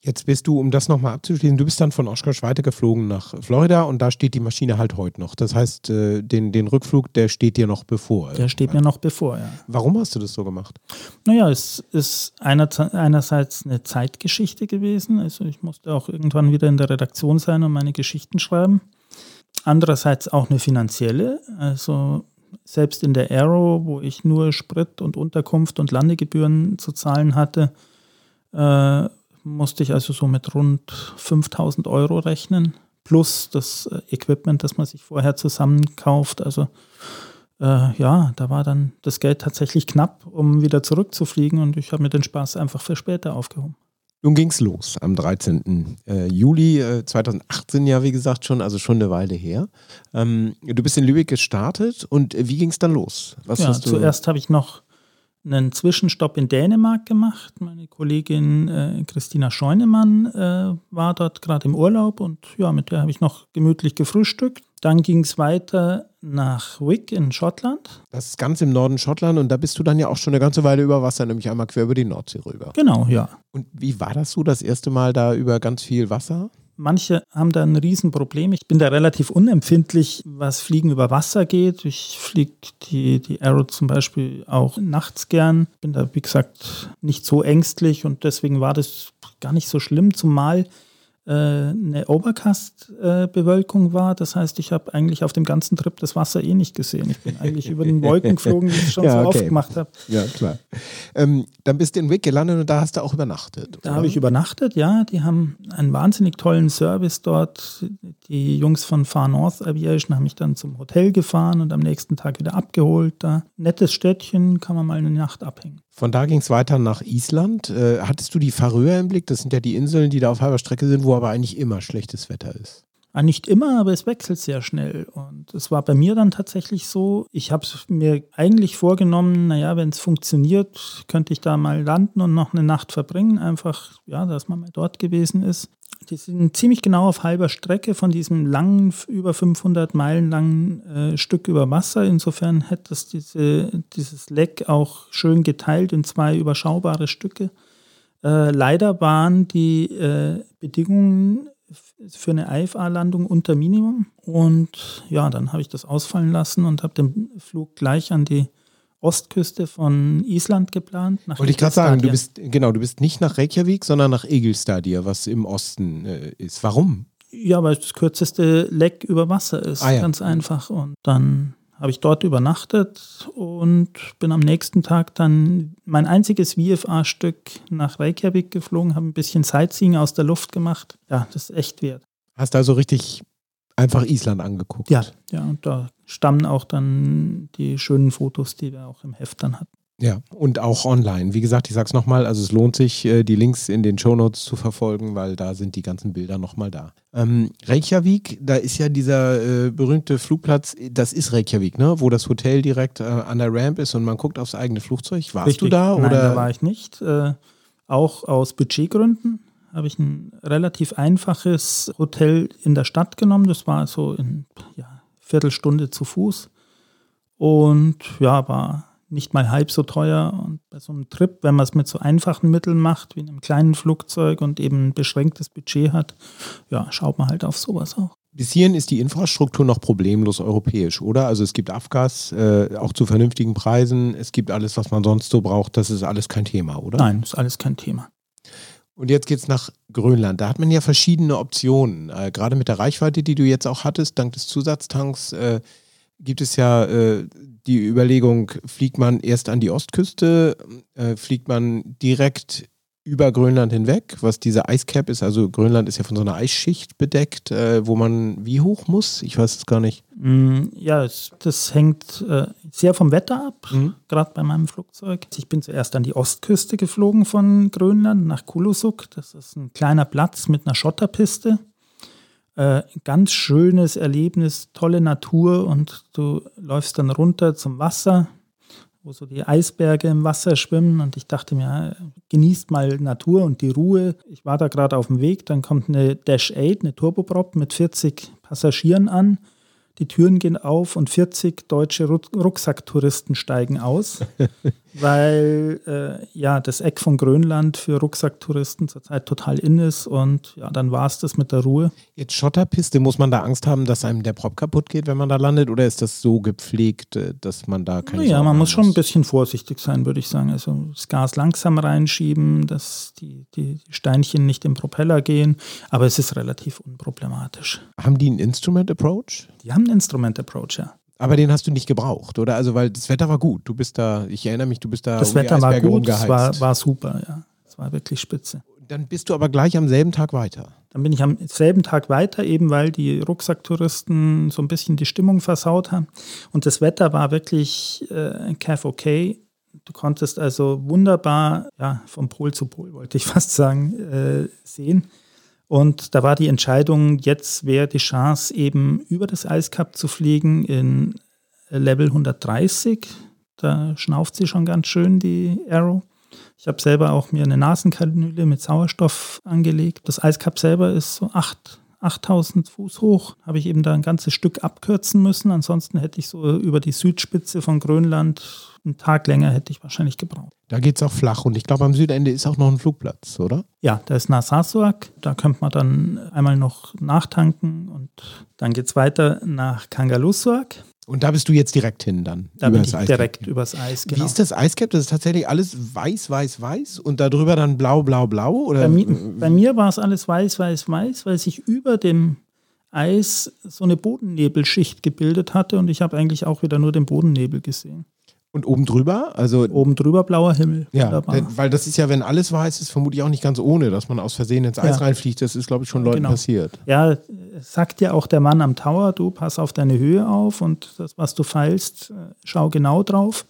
Jetzt bist du, um das nochmal abzuschließen, du bist dann von Oshkosh weitergeflogen nach Florida und da steht die Maschine halt heute noch. Das heißt, äh, den, den Rückflug, der steht dir noch bevor. Der steht mir noch bevor, ja. Warum hast du das so gemacht? Naja, es ist einerseits eine Zeitgeschichte gewesen. Also ich musste auch irgendwann wieder in der Redaktion sein und meine Geschichten schreiben. Andererseits auch eine finanzielle. Also selbst in der Arrow, wo ich nur Sprit und Unterkunft und Landegebühren zu zahlen hatte, äh, musste ich also so mit rund 5000 Euro rechnen, plus das äh, Equipment, das man sich vorher zusammenkauft. Also äh, ja, da war dann das Geld tatsächlich knapp, um wieder zurückzufliegen und ich habe mir den Spaß einfach für später aufgehoben. Nun ging es los am 13. Äh, Juli äh, 2018, ja, wie gesagt, schon, also schon eine Weile her. Ähm, du bist in Lübeck gestartet und äh, wie ging es dann los? Was ja, zuerst habe ich noch einen Zwischenstopp in Dänemark gemacht. Meine Kollegin äh, Christina Scheunemann äh, war dort gerade im Urlaub und ja, mit der habe ich noch gemütlich gefrühstückt. Dann ging es weiter nach Wick in Schottland. Das ist ganz im Norden Schottland und da bist du dann ja auch schon eine ganze Weile über Wasser, nämlich einmal quer über die Nordsee rüber. Genau, ja. Und wie war das so, das erste Mal da über ganz viel Wasser? Manche haben da ein Riesenproblem. Ich bin da relativ unempfindlich, was Fliegen über Wasser geht. Ich fliege die, die Arrow zum Beispiel auch nachts gern. Bin da, wie gesagt, nicht so ängstlich und deswegen war das gar nicht so schlimm, zumal eine Overcast-Bewölkung war. Das heißt, ich habe eigentlich auf dem ganzen Trip das Wasser eh nicht gesehen. Ich bin eigentlich über den Wolken geflogen, wie ich es schon ja, so okay. oft gemacht habe. Ja, klar. Ähm, dann bist du in Wick gelandet und da hast du auch übernachtet. Da habe ich übernachtet, ja. Die haben einen wahnsinnig tollen Service dort. Die Jungs von Far North Aviation haben mich dann zum Hotel gefahren und am nächsten Tag wieder abgeholt. Da nettes Städtchen, kann man mal eine Nacht abhängen. Von da ging es weiter nach Island. Äh, hattest du die Färöer im Blick? Das sind ja die Inseln, die da auf halber Strecke sind, wo aber eigentlich immer schlechtes Wetter ist. Ah, nicht immer, aber es wechselt sehr schnell. Und es war bei mir dann tatsächlich so, ich habe mir eigentlich vorgenommen, naja, wenn es funktioniert, könnte ich da mal landen und noch eine Nacht verbringen. Einfach, ja, dass man mal dort gewesen ist. Die sind ziemlich genau auf halber Strecke von diesem langen, über 500 Meilen langen äh, Stück über Wasser. Insofern hätte es diese, dieses Leck auch schön geteilt in zwei überschaubare Stücke. Äh, leider waren die äh, Bedingungen für eine IFA-Landung unter Minimum. Und ja, dann habe ich das ausfallen lassen und habe den Flug gleich an die Ostküste von Island geplant. Wollte ich gerade sagen, du bist, genau, du bist nicht nach Reykjavik, sondern nach Egelstadir, was im Osten äh, ist. Warum? Ja, weil es das kürzeste Leck über Wasser ist, ah, ja. ganz einfach. Und dann habe ich dort übernachtet und bin am nächsten Tag dann mein einziges VFA-Stück nach Reykjavik geflogen, habe ein bisschen Sightseeing aus der Luft gemacht. Ja, das ist echt wert. Hast also richtig einfach Island angeguckt? Ja, ja, und da stammen auch dann die schönen Fotos, die wir auch im Heft dann hatten. Ja, und auch online. Wie gesagt, ich sage es nochmal, also es lohnt sich, äh, die Links in den Shownotes zu verfolgen, weil da sind die ganzen Bilder nochmal da. Ähm, Reykjavik, da ist ja dieser äh, berühmte Flugplatz, das ist Reykjavik, ne? wo das Hotel direkt äh, an der Ramp ist und man guckt aufs eigene Flugzeug. Warst Richtig. du da? Nein, da war ich nicht. Äh, auch aus Budgetgründen habe ich ein relativ einfaches Hotel in der Stadt genommen. Das war so in ja, Viertelstunde zu Fuß. Und ja, war nicht mal halb so teuer. Und bei so einem Trip, wenn man es mit so einfachen Mitteln macht, wie einem kleinen Flugzeug und eben ein beschränktes Budget hat, ja, schaut man halt auf sowas auch. Bis hierhin ist die Infrastruktur noch problemlos europäisch, oder? Also es gibt Afgas, äh, auch zu vernünftigen Preisen. Es gibt alles, was man sonst so braucht. Das ist alles kein Thema, oder? Nein, ist alles kein Thema. Und jetzt geht es nach Grönland. Da hat man ja verschiedene Optionen. Äh, gerade mit der Reichweite, die du jetzt auch hattest, dank des Zusatztanks, äh, gibt es ja äh, die Überlegung, fliegt man erst an die Ostküste, äh, fliegt man direkt über Grönland hinweg, was diese Eiscap ist. Also Grönland ist ja von so einer Eisschicht bedeckt, äh, wo man wie hoch muss? Ich weiß es gar nicht. Mm, ja, es, das hängt äh, sehr vom Wetter ab, mhm. gerade bei meinem Flugzeug. Ich bin zuerst an die Ostküste geflogen von Grönland nach Kulusuk. Das ist ein kleiner Platz mit einer Schotterpiste. Äh, ganz schönes Erlebnis, tolle Natur und du läufst dann runter zum Wasser wo so die Eisberge im Wasser schwimmen und ich dachte mir, genießt mal Natur und die Ruhe. Ich war da gerade auf dem Weg, dann kommt eine Dash 8, eine Turboprop mit 40 Passagieren an die Türen gehen auf und 40 deutsche Rucksacktouristen steigen aus, weil äh, ja das Eck von Grönland für Rucksacktouristen zurzeit total in ist und ja, dann war es das mit der Ruhe. Jetzt Schotterpiste, muss man da Angst haben, dass einem der Prop kaputt geht, wenn man da landet oder ist das so gepflegt, äh, dass man da keine Ja, man muss schon ein bisschen vorsichtig sein, würde ich sagen. Also das Gas langsam reinschieben, dass die, die Steinchen nicht im Propeller gehen, aber es ist relativ unproblematisch. Haben die einen Instrument Approach? Die haben einen Instrument Approach, ja. Aber den hast du nicht gebraucht, oder? Also, weil das Wetter war gut. Du bist da, ich erinnere mich, du bist da. Das um Wetter war gut, es war, war super, ja. Es war wirklich spitze. Dann bist du aber gleich am selben Tag weiter. Dann bin ich am selben Tag weiter, eben weil die Rucksacktouristen so ein bisschen die Stimmung versaut haben. Und das Wetter war wirklich äh, calf okay. Du konntest also wunderbar, ja, vom Pol zu Pol, wollte ich fast sagen, äh, sehen. Und da war die Entscheidung, jetzt wäre die Chance, eben über das Eiskap zu fliegen in Level 130. Da schnauft sie schon ganz schön, die Arrow. Ich habe selber auch mir eine Nasenkanüle mit Sauerstoff angelegt. Das Eiskap selber ist so 8, 8000 Fuß hoch. Habe ich eben da ein ganzes Stück abkürzen müssen. Ansonsten hätte ich so über die Südspitze von Grönland einen Tag länger hätte ich wahrscheinlich gebraucht. Da geht es auch flach und ich glaube, am Südende ist auch noch ein Flugplatz, oder? Ja, da ist Narsarsuaq. Da könnte man dann einmal noch nachtanken und dann geht es weiter nach Kangalusuaq. Und da bist du jetzt direkt hin dann? Da bin ich direkt übers Eis, genau. Wie ist das Eiscap? Das ist tatsächlich alles weiß, weiß, weiß und darüber dann blau, blau, blau? Oder? Bei, mi bei mir war es alles weiß, weiß, weiß, weil sich über dem Eis so eine Bodennebelschicht gebildet hatte und ich habe eigentlich auch wieder nur den Bodennebel gesehen. Und oben drüber? Also oben drüber blauer Himmel. Ja, denn, weil das ist ja, wenn alles weiß ist, vermutlich auch nicht ganz ohne, dass man aus Versehen ins Eis ja. reinfliegt. Das ist, glaube ich, schon Leuten genau. passiert. Ja, sagt ja auch der Mann am Tower, du pass auf deine Höhe auf und das, was du feilst, äh, schau genau drauf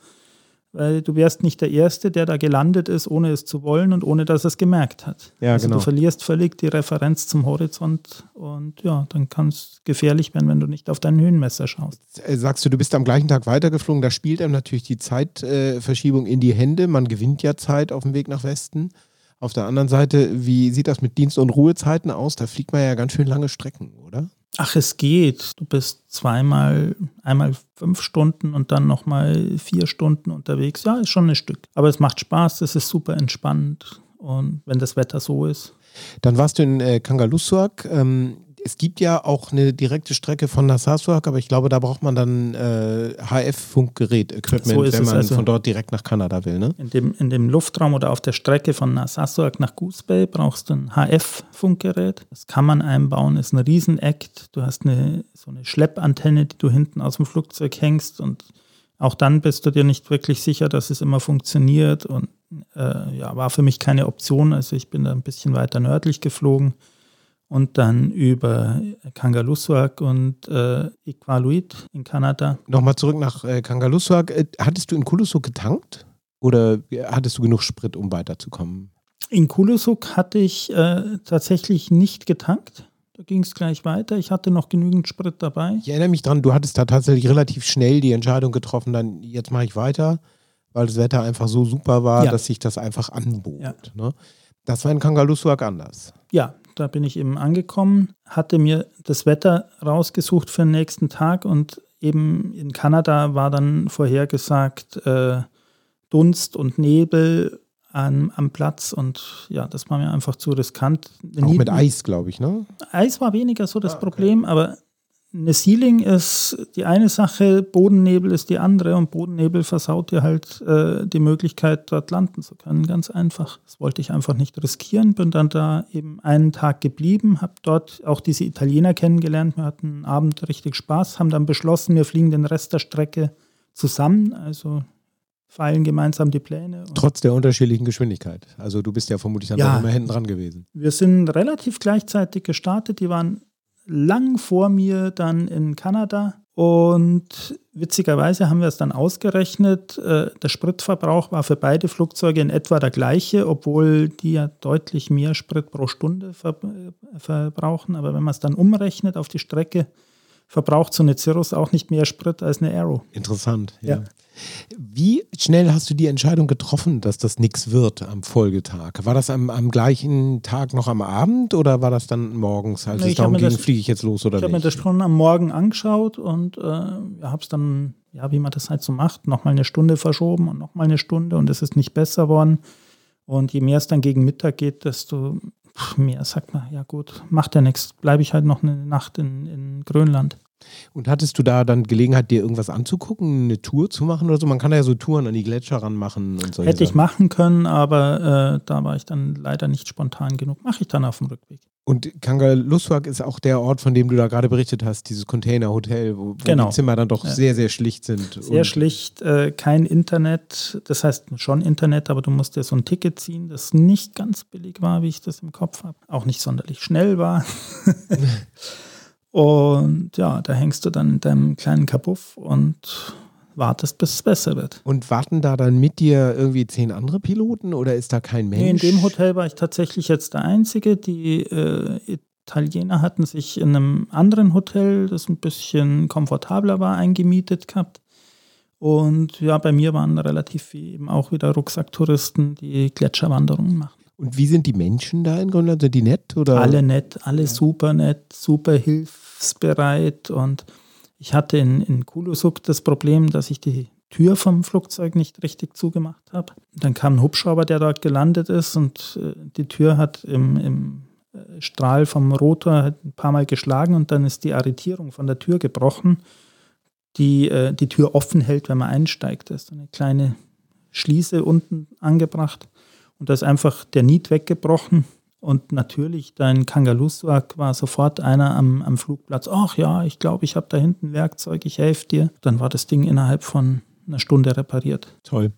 weil du wärst nicht der Erste, der da gelandet ist, ohne es zu wollen und ohne dass er es gemerkt hat. Ja, also genau. Du verlierst völlig die Referenz zum Horizont und ja, dann kann es gefährlich werden, wenn du nicht auf dein Höhenmesser schaust. Äh, sagst du, du bist am gleichen Tag weitergeflogen, da spielt einem natürlich die Zeitverschiebung in die Hände. Man gewinnt ja Zeit auf dem Weg nach Westen. Auf der anderen Seite, wie sieht das mit Dienst- und Ruhezeiten aus? Da fliegt man ja ganz schön lange Strecken, oder? Ach, es geht. Du bist zweimal, einmal fünf Stunden und dann nochmal vier Stunden unterwegs. Ja, ist schon ein Stück. Aber es macht Spaß, es ist super entspannt. Und wenn das Wetter so ist. Dann warst du in äh, Kangalussuaq. Ähm, es gibt ja auch eine direkte Strecke von Narsarsuaq, aber ich glaube, da braucht man dann äh, HF-Funkgerät, Equipment, so wenn man also von dort direkt nach Kanada will. Ne? In, dem, in dem Luftraum oder auf der Strecke von Narsarsuaq nach Goose Bay brauchst du ein HF-Funkgerät. Das kann man einbauen, ist ein Riesenakt. Du hast eine, so eine Schleppantenne, die du hinten aus dem Flugzeug hängst und auch dann bist du dir nicht wirklich sicher, dass es immer funktioniert und äh, ja, war für mich keine Option. Also ich bin da ein bisschen weiter nördlich geflogen und dann über Kangalussuaq und äh, Iqaluit in Kanada. Nochmal zurück nach äh, Kangalussuaq. Äh, hattest du in Kulusuk getankt oder hattest du genug Sprit, um weiterzukommen? In Kulusuk hatte ich äh, tatsächlich nicht getankt. Da ging es gleich weiter. Ich hatte noch genügend Sprit dabei. Ich erinnere mich dran, du hattest da tatsächlich relativ schnell die Entscheidung getroffen, dann jetzt mache ich weiter, weil das Wetter einfach so super war, ja. dass sich das einfach anbot. Ja. Ne? Das war in Kangalussuaq anders. Ja, da bin ich eben angekommen, hatte mir das Wetter rausgesucht für den nächsten Tag und eben in Kanada war dann vorhergesagt, äh, Dunst und Nebel an, am Platz und ja, das war mir einfach zu riskant. Auch mit Eis, glaube ich, ne? Eis war weniger so das ah, okay. Problem, aber eine Ceiling ist die eine Sache, Bodennebel ist die andere und Bodennebel versaut dir halt äh, die Möglichkeit, dort landen zu können. Ganz einfach. Das wollte ich einfach nicht riskieren. Bin dann da eben einen Tag geblieben, habe dort auch diese Italiener kennengelernt. Wir hatten einen Abend richtig Spaß, haben dann beschlossen, wir fliegen den Rest der Strecke zusammen. Also feilen gemeinsam die Pläne. Trotz der unterschiedlichen Geschwindigkeit. Also du bist ja vermutlich dann ja, immer hinten dran gewesen. Wir sind relativ gleichzeitig gestartet. Die waren lang vor mir dann in Kanada. Und witzigerweise haben wir es dann ausgerechnet. Äh, der Spritverbrauch war für beide Flugzeuge in etwa der gleiche, obwohl die ja deutlich mehr Sprit pro Stunde äh, verbrauchen. Aber wenn man es dann umrechnet auf die Strecke, verbraucht so eine Cirrus auch nicht mehr Sprit als eine Aero. Interessant, ja. ja. Wie schnell hast du die Entscheidung getroffen, dass das nichts wird am Folgetag? War das am, am, gleichen Tag noch am Abend oder war das dann morgens, als nee, es darum ging, fliege ich jetzt los oder ich nicht? Ich habe mir das schon am Morgen angeschaut und äh, habe es dann, ja, wie man das halt so macht, nochmal eine Stunde verschoben und nochmal eine Stunde und es ist nicht besser worden. Und je mehr es dann gegen Mittag geht, desto mehr sagt man, ja gut, macht ja nichts, bleibe ich halt noch eine Nacht in, in Grönland. Und hattest du da dann Gelegenheit, dir irgendwas anzugucken, eine Tour zu machen oder so? Man kann ja so Touren an die Gletscher ranmachen und so. Hätte ich machen können, aber äh, da war ich dann leider nicht spontan genug. Mache ich dann auf dem Rückweg. Und Kangalussuaq ist auch der Ort, von dem du da gerade berichtet hast, dieses Containerhotel, wo, wo genau. die Zimmer dann doch ja. sehr, sehr schlicht sind. Sehr schlicht, äh, kein Internet, das heißt schon Internet, aber du musst dir so ein Ticket ziehen, das nicht ganz billig war, wie ich das im Kopf habe. Auch nicht sonderlich schnell war. Und ja, da hängst du dann in deinem kleinen Kabuff und wartest, bis es besser wird. Und warten da dann mit dir irgendwie zehn andere Piloten oder ist da kein Mensch? Nee, in dem Hotel war ich tatsächlich jetzt der Einzige. Die äh, Italiener hatten sich in einem anderen Hotel, das ein bisschen komfortabler war, eingemietet gehabt. Und ja, bei mir waren relativ eben auch wieder Rucksacktouristen, die Gletscherwanderungen machen. Und wie sind die Menschen da in Grönland? Sind die nett? Oder? Alle nett, alle ja. super nett, super hilfsbereit und ich hatte in, in Kulusuk das Problem, dass ich die Tür vom Flugzeug nicht richtig zugemacht habe. Dann kam ein Hubschrauber, der dort gelandet ist und äh, die Tür hat im, im äh, Strahl vom Rotor ein paar Mal geschlagen und dann ist die Arretierung von der Tür gebrochen, die äh, die Tür offen hält, wenn man einsteigt. Da ist eine kleine Schließe unten angebracht und da ist einfach der Niet weggebrochen und natürlich, dein Kangaluswag war sofort einer am, am Flugplatz. Ach ja, ich glaube, ich habe da hinten Werkzeug, ich helfe dir. Dann war das Ding innerhalb von einer Stunde repariert. Toll.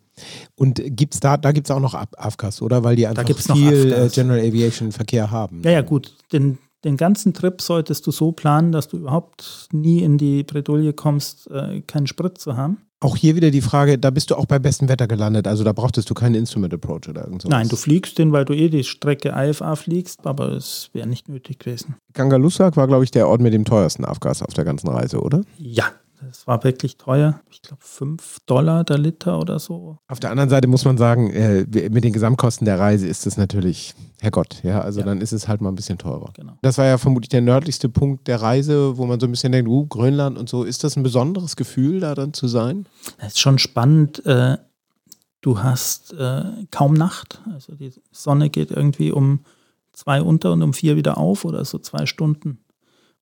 Und gibt's da, da gibt es auch noch AFCAS, oder? Weil die einfach viel äh, General Aviation Verkehr haben. Ja, ja, gut. Den, den ganzen Trip solltest du so planen, dass du überhaupt nie in die Bredouille kommst, äh, keinen Sprit zu haben. Auch hier wieder die Frage, da bist du auch bei bestem Wetter gelandet, also da brauchtest du keinen Instrument Approach oder irgendwas. Nein, du fliegst den, weil du eh die Strecke IFA fliegst, aber es wäre nicht nötig gewesen. Kangalussuaq war, glaube ich, der Ort mit dem teuersten Afgas auf der ganzen Reise, oder? Ja, das war wirklich teuer. Ich glaube, 5 Dollar der Liter oder so. Auf der anderen Seite muss man sagen, äh, mit den Gesamtkosten der Reise ist es natürlich, Herrgott, ja, also ja. dann ist es halt mal ein bisschen teurer. Genau. Das war ja vermutlich der nördlichste Punkt der Reise, wo man so ein bisschen denkt, uh, Grönland und so. Ist das ein besonderes Gefühl, da dann zu sein? Das ist schon spannend. Äh, du hast äh, kaum Nacht. Also die Sonne geht irgendwie um zwei unter und um vier wieder auf oder so zwei Stunden.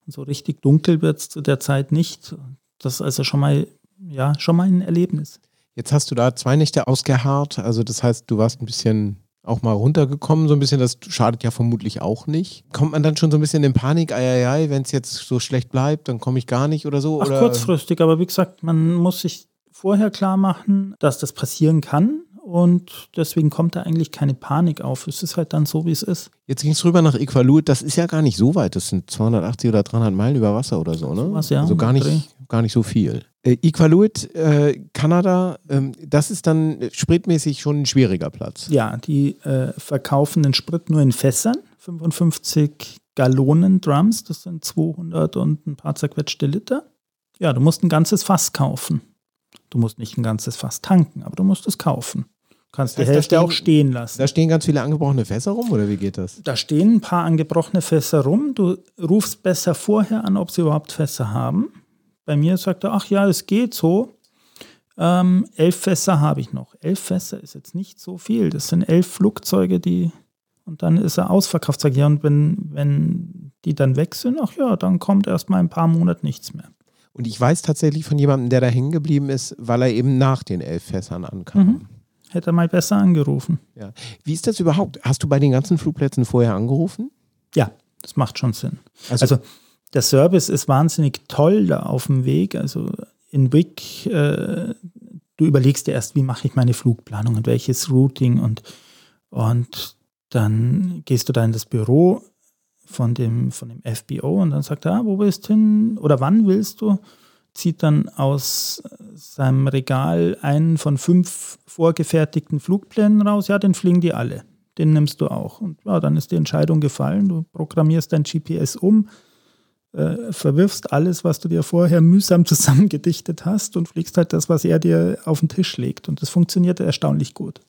Und so richtig dunkel wird es zu der Zeit nicht. Das ist also schon mal, ja, schon mal ein Erlebnis. Jetzt hast du da zwei Nächte ausgeharrt, also das heißt, du warst ein bisschen auch mal runtergekommen, so ein bisschen, das schadet ja vermutlich auch nicht. Kommt man dann schon so ein bisschen in Panik, ei, wenn es jetzt so schlecht bleibt, dann komme ich gar nicht oder so? Ach, oder? kurzfristig, aber wie gesagt, man muss sich vorher klar machen, dass das passieren kann und deswegen kommt da eigentlich keine Panik auf. Es ist halt dann so, wie es ist. Jetzt ging es rüber nach Iqaluit, das ist ja gar nicht so weit, das sind 280 oder 300 Meilen über Wasser oder so, ne? Was, ja, also gar nicht, gar nicht so viel. Äh, Iqaluit, äh, Kanada, äh, das ist dann spritmäßig schon ein schwieriger Platz. Ja, die äh, verkaufen den Sprit nur in Fässern, 55 Gallonen Drums, das sind 200 und ein paar zerquetschte Liter. Ja, du musst ein ganzes Fass kaufen. Du musst nicht ein ganzes Fass tanken, aber du musst es kaufen kannst die heißt, Hälfte stehen, auch stehen lassen. Da stehen ganz viele angebrochene Fässer rum oder wie geht das? Da stehen ein paar angebrochene Fässer rum. Du rufst besser vorher an, ob sie überhaupt Fässer haben. Bei mir sagt er, ach ja, es geht so. Ähm, elf Fässer habe ich noch. Elf Fässer ist jetzt nicht so viel. Das sind elf Flugzeuge, die und dann ist er ausverkauft. Sag ich, ja, und wenn, wenn die dann weg sind, ach ja, dann kommt erst mal ein paar Monate nichts mehr. Und ich weiß tatsächlich von jemandem, der da hängen geblieben ist, weil er eben nach den elf Fässern ankam. Mhm. Hätte er mal besser angerufen. Ja. Wie ist das überhaupt? Hast du bei den ganzen Flugplätzen vorher angerufen? Ja, das macht schon Sinn. Also, also der Service ist wahnsinnig toll da auf dem Weg. Also in Wick, äh, du überlegst dir erst, wie mache ich meine Flugplanung und welches Routing und, und dann gehst du da in das Büro von dem, von dem FBO und dann sagt er, ah, wo willst du hin oder wann willst du? Zieht dann aus seinem Regal einen von fünf vorgefertigten Flugplänen raus. Ja, den fliegen die alle. Den nimmst du auch. Und ja, dann ist die Entscheidung gefallen. Du programmierst dein GPS um, äh, verwirfst alles, was du dir vorher mühsam zusammengedichtet hast und fliegst halt das, was er dir auf den Tisch legt. Und das funktioniert erstaunlich gut.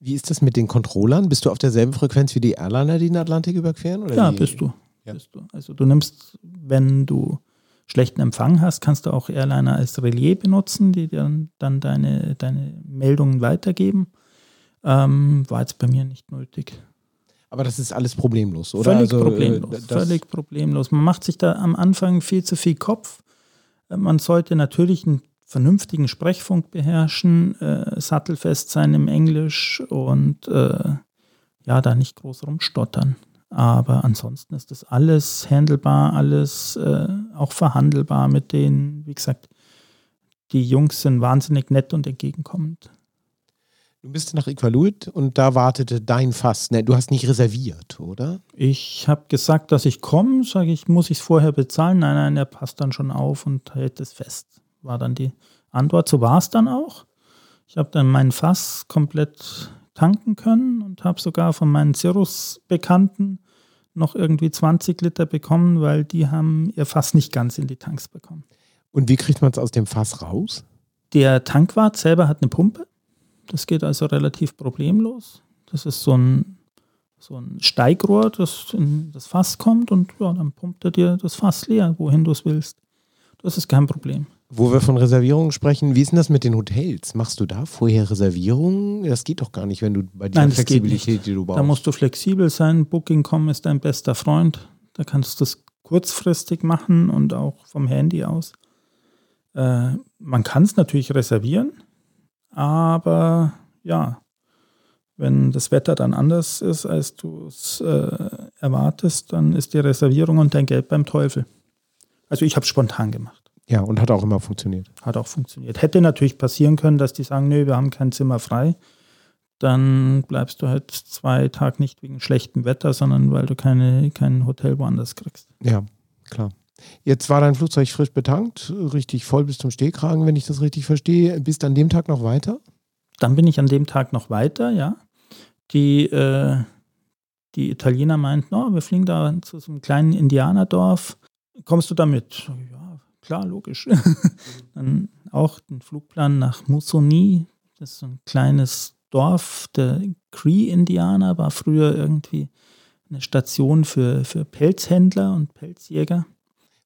Wie ist das mit den Controllern? Bist du auf derselben Frequenz wie die Airliner, die den Atlantik überqueren? Oder ja, bist du. Ja. bist du. Also du nimmst, wenn du schlechten Empfang hast, kannst du auch Airliner als Relais benutzen, die dann, dann deine, deine Meldungen weitergeben. Ähm, war jetzt bei mir nicht nötig. Aber das ist alles problemlos, oder? Völlig also, problemlos. Äh, völlig problemlos. Man macht sich da am Anfang viel zu viel Kopf. Äh, man sollte natürlich ein vernünftigen Sprechfunk beherrschen, äh, sattelfest sein im Englisch und äh, ja, da nicht groß rumstottern. Aber ansonsten ist das alles handelbar, alles äh, auch verhandelbar mit denen. Wie gesagt, die Jungs sind wahnsinnig nett und entgegenkommend. Du bist nach Equalut und da wartete dein Fass. Ne, du hast nicht reserviert, oder? Ich habe gesagt, dass ich komme. Sage ich, muss ich es vorher bezahlen? Nein, nein, er passt dann schon auf und hält es fest war dann die Antwort. So war es dann auch. Ich habe dann mein Fass komplett tanken können und habe sogar von meinen Cirrus-Bekannten noch irgendwie 20 Liter bekommen, weil die haben ihr Fass nicht ganz in die Tanks bekommen. Und wie kriegt man es aus dem Fass raus? Der Tankwart selber hat eine Pumpe. Das geht also relativ problemlos. Das ist so ein, so ein Steigrohr, das in das Fass kommt und ja, dann pumpt er dir das Fass leer, wohin du es willst. Das ist kein Problem. Wo wir von Reservierungen sprechen, wie ist denn das mit den Hotels? Machst du da vorher Reservierungen? Das geht doch gar nicht, wenn du bei der Flexibilität, die du brauchst. Da musst du flexibel sein. Booking.com ist dein bester Freund. Da kannst du es kurzfristig machen und auch vom Handy aus. Äh, man kann es natürlich reservieren, aber ja, wenn das Wetter dann anders ist, als du es äh, erwartest, dann ist die Reservierung und dein Geld beim Teufel. Also ich habe es spontan gemacht. Ja, und hat auch immer funktioniert. Hat auch funktioniert. Hätte natürlich passieren können, dass die sagen, nö, wir haben kein Zimmer frei. Dann bleibst du halt zwei Tage nicht wegen schlechtem Wetter, sondern weil du keine, kein Hotel woanders kriegst. Ja, klar. Jetzt war dein Flugzeug frisch betankt, richtig voll bis zum Stehkragen, wenn ich das richtig verstehe. Bist an dem Tag noch weiter? Dann bin ich an dem Tag noch weiter, ja. Die, äh, die Italiener meinten, oh, wir fliegen da zu so einem kleinen Indianerdorf. Kommst du damit? Ja, klar, logisch. Dann auch den Flugplan nach Musoni, das ist so ein kleines Dorf der Cree-Indianer, war früher irgendwie eine Station für, für Pelzhändler und Pelzjäger.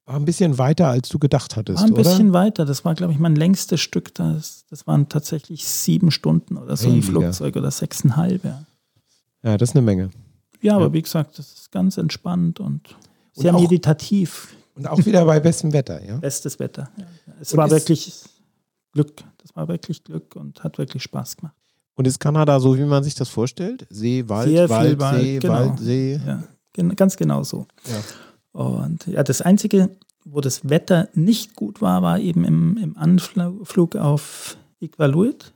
War ein bisschen weiter, als du gedacht hattest, War ein oder? bisschen weiter. Das war, glaube ich, mein längstes Stück. Das, das waren tatsächlich sieben Stunden oder so ein Flugzeug oder sechseinhalb. Ja. ja, das ist eine Menge. Ja, aber ja. wie gesagt, das ist ganz entspannt und sehr und meditativ. Und auch wieder bei bestem Wetter, ja? Bestes Wetter. Ja. Es und war wirklich Glück. Das war wirklich Glück und hat wirklich Spaß gemacht. Und ist Kanada so, wie man sich das vorstellt? See, Wald, Wald, Wald, See, genau. Wald, See. Ja, ganz genau so. Ja. Und ja, das Einzige, wo das Wetter nicht gut war, war eben im, im Anflug auf Iqaluit.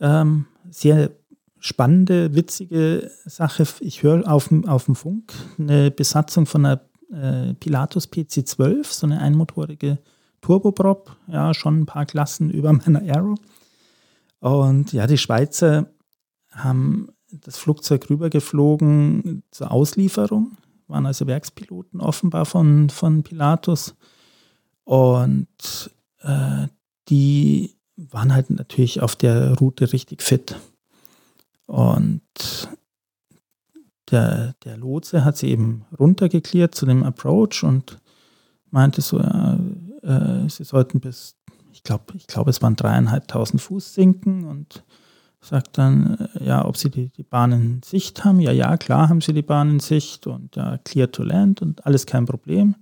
Ähm, sehr spannende, witzige Sache. Ich höre auf, auf dem Funk eine Besatzung von einer äh, Pilatus PC12, so eine einmotorige Turboprop, ja, schon ein paar Klassen über meiner Aero. Und ja, die Schweizer haben das Flugzeug rübergeflogen zur Auslieferung, waren also Werkspiloten offenbar von, von Pilatus. Und äh, die waren halt natürlich auf der Route richtig fit. Und der, der Lotse hat sie eben runtergeklärt zu dem Approach und meinte so, ja, äh, sie sollten bis ich glaube, ich glaub, es waren dreieinhalbtausend Fuß sinken und sagt dann, äh, ja, ob sie die, die Bahn in Sicht haben. Ja, ja, klar haben sie die Bahn in Sicht und ja, clear to land und alles kein Problem.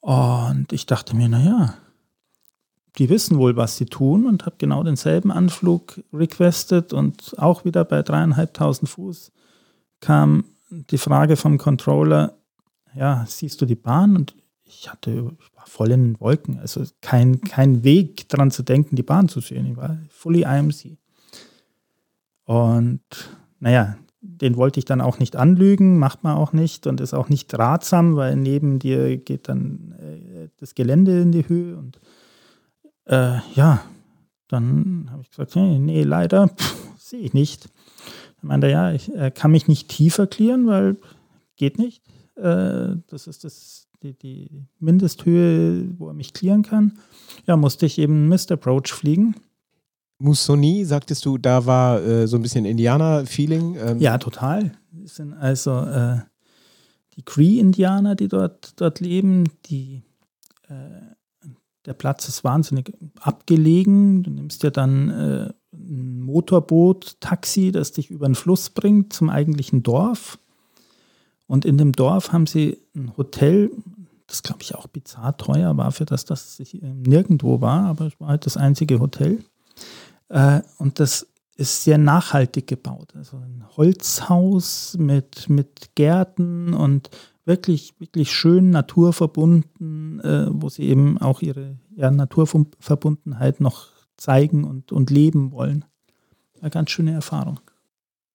Und ich dachte mir, naja, die wissen wohl, was sie tun und habe genau denselben Anflug requested und auch wieder bei dreieinhalbtausend Fuß kam die Frage vom Controller, ja, siehst du die Bahn? Und ich hatte, ich war voll in den Wolken, also kein, kein Weg dran zu denken, die Bahn zu sehen. Ich war fully IMC. Und naja, den wollte ich dann auch nicht anlügen, macht man auch nicht und ist auch nicht ratsam, weil neben dir geht dann äh, das Gelände in die Höhe und äh, ja, dann habe ich gesagt, hey, nee, leider sehe ich nicht. Dann meinte er, ja, ich äh, kann mich nicht tiefer klären, weil geht nicht. Äh, das ist das, die, die, Mindesthöhe, wo er mich klären kann. Ja, musste ich eben Mist Approach fliegen. Musoni, sagtest du, da war äh, so ein bisschen Indianer-Feeling? Ähm. Ja, total. Das sind also äh, die Cree-Indianer, die dort, dort leben, die äh, der Platz ist wahnsinnig abgelegen. Du nimmst ja dann äh, ein Motorboot, Taxi, das dich über den Fluss bringt zum eigentlichen Dorf. Und in dem Dorf haben sie ein Hotel, das glaube ich auch bizarr teuer war, für das das nirgendwo war, aber es war halt das einzige Hotel. Äh, und das ist sehr nachhaltig gebaut. Also ein Holzhaus mit, mit Gärten und wirklich, wirklich schön naturverbunden, äh, wo sie eben auch ihre ja, Naturverbundenheit noch zeigen und, und leben wollen. Eine ganz schöne Erfahrung.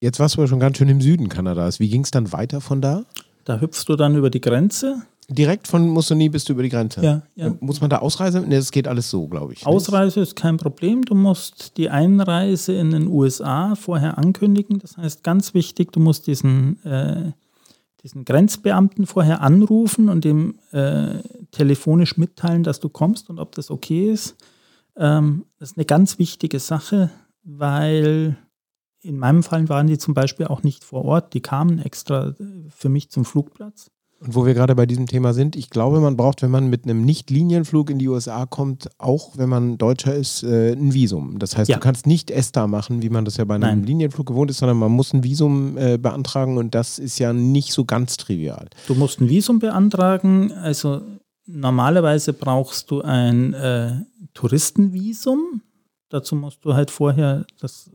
Jetzt warst du ja schon ganz schön im Süden Kanadas. Wie ging es dann weiter von da? Da hüpfst du dann über die Grenze. Direkt von Musoni bist du über die Grenze? Ja. ja. Muss man da ausreisen? Ne, das geht alles so, glaube ich. Ausreise ist kein Problem. Du musst die Einreise in den USA vorher ankündigen. Das heißt, ganz wichtig, du musst diesen äh, diesen Grenzbeamten vorher anrufen und dem äh, telefonisch mitteilen, dass du kommst und ob das okay ist. Ähm, das ist eine ganz wichtige Sache, weil in meinem Fall waren die zum Beispiel auch nicht vor Ort, die kamen extra für mich zum Flugplatz. Und wo wir gerade bei diesem Thema sind, ich glaube, man braucht, wenn man mit einem Nicht-Linienflug in die USA kommt, auch wenn man Deutscher ist, äh, ein Visum. Das heißt, ja. du kannst nicht ESTA machen, wie man das ja bei einem Nein. Linienflug gewohnt ist, sondern man muss ein Visum äh, beantragen und das ist ja nicht so ganz trivial. Du musst ein Visum beantragen, also normalerweise brauchst du ein äh, Touristenvisum. Dazu musst du halt vorher das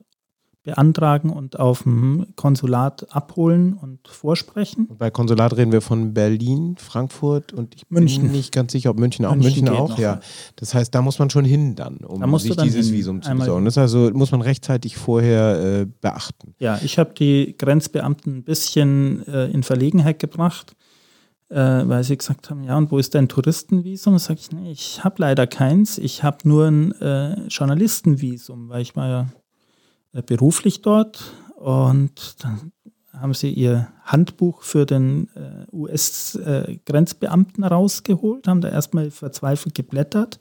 beantragen und auf dem Konsulat abholen und vorsprechen. Und bei Konsulat reden wir von Berlin, Frankfurt und ich München. bin nicht ganz sicher, ob München auch. München, München auch, ja. Das heißt, da muss man schon hin dann, um da sich dieses Visum zu besorgen. Das also muss man rechtzeitig vorher äh, beachten. Ja, ich habe die Grenzbeamten ein bisschen äh, in Verlegenheit gebracht. Äh, weil sie gesagt haben, ja, und wo ist dein Touristenvisum? Da sage ich, nee, ich habe leider keins. Ich habe nur ein äh, Journalistenvisum, weil ich war ja beruflich dort und dann haben sie ihr Handbuch für den äh, US-Grenzbeamten rausgeholt, haben da erstmal verzweifelt geblättert,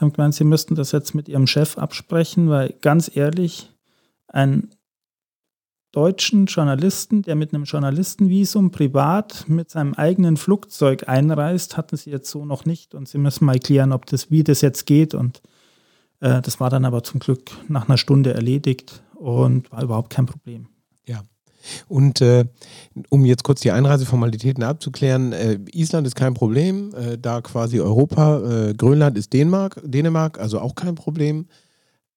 haben gemeint, sie müssten das jetzt mit ihrem Chef absprechen, weil ganz ehrlich, ein deutschen Journalisten, der mit einem Journalistenvisum privat mit seinem eigenen Flugzeug einreist, hatten sie jetzt so noch nicht und sie müssen mal klären, ob das, wie das jetzt geht und äh, das war dann aber zum Glück nach einer Stunde erledigt und war überhaupt kein Problem. Ja. Und äh, um jetzt kurz die Einreiseformalitäten abzuklären, äh, Island ist kein Problem, äh, da quasi Europa, äh, Grönland ist Dänemark, Dänemark, also auch kein Problem.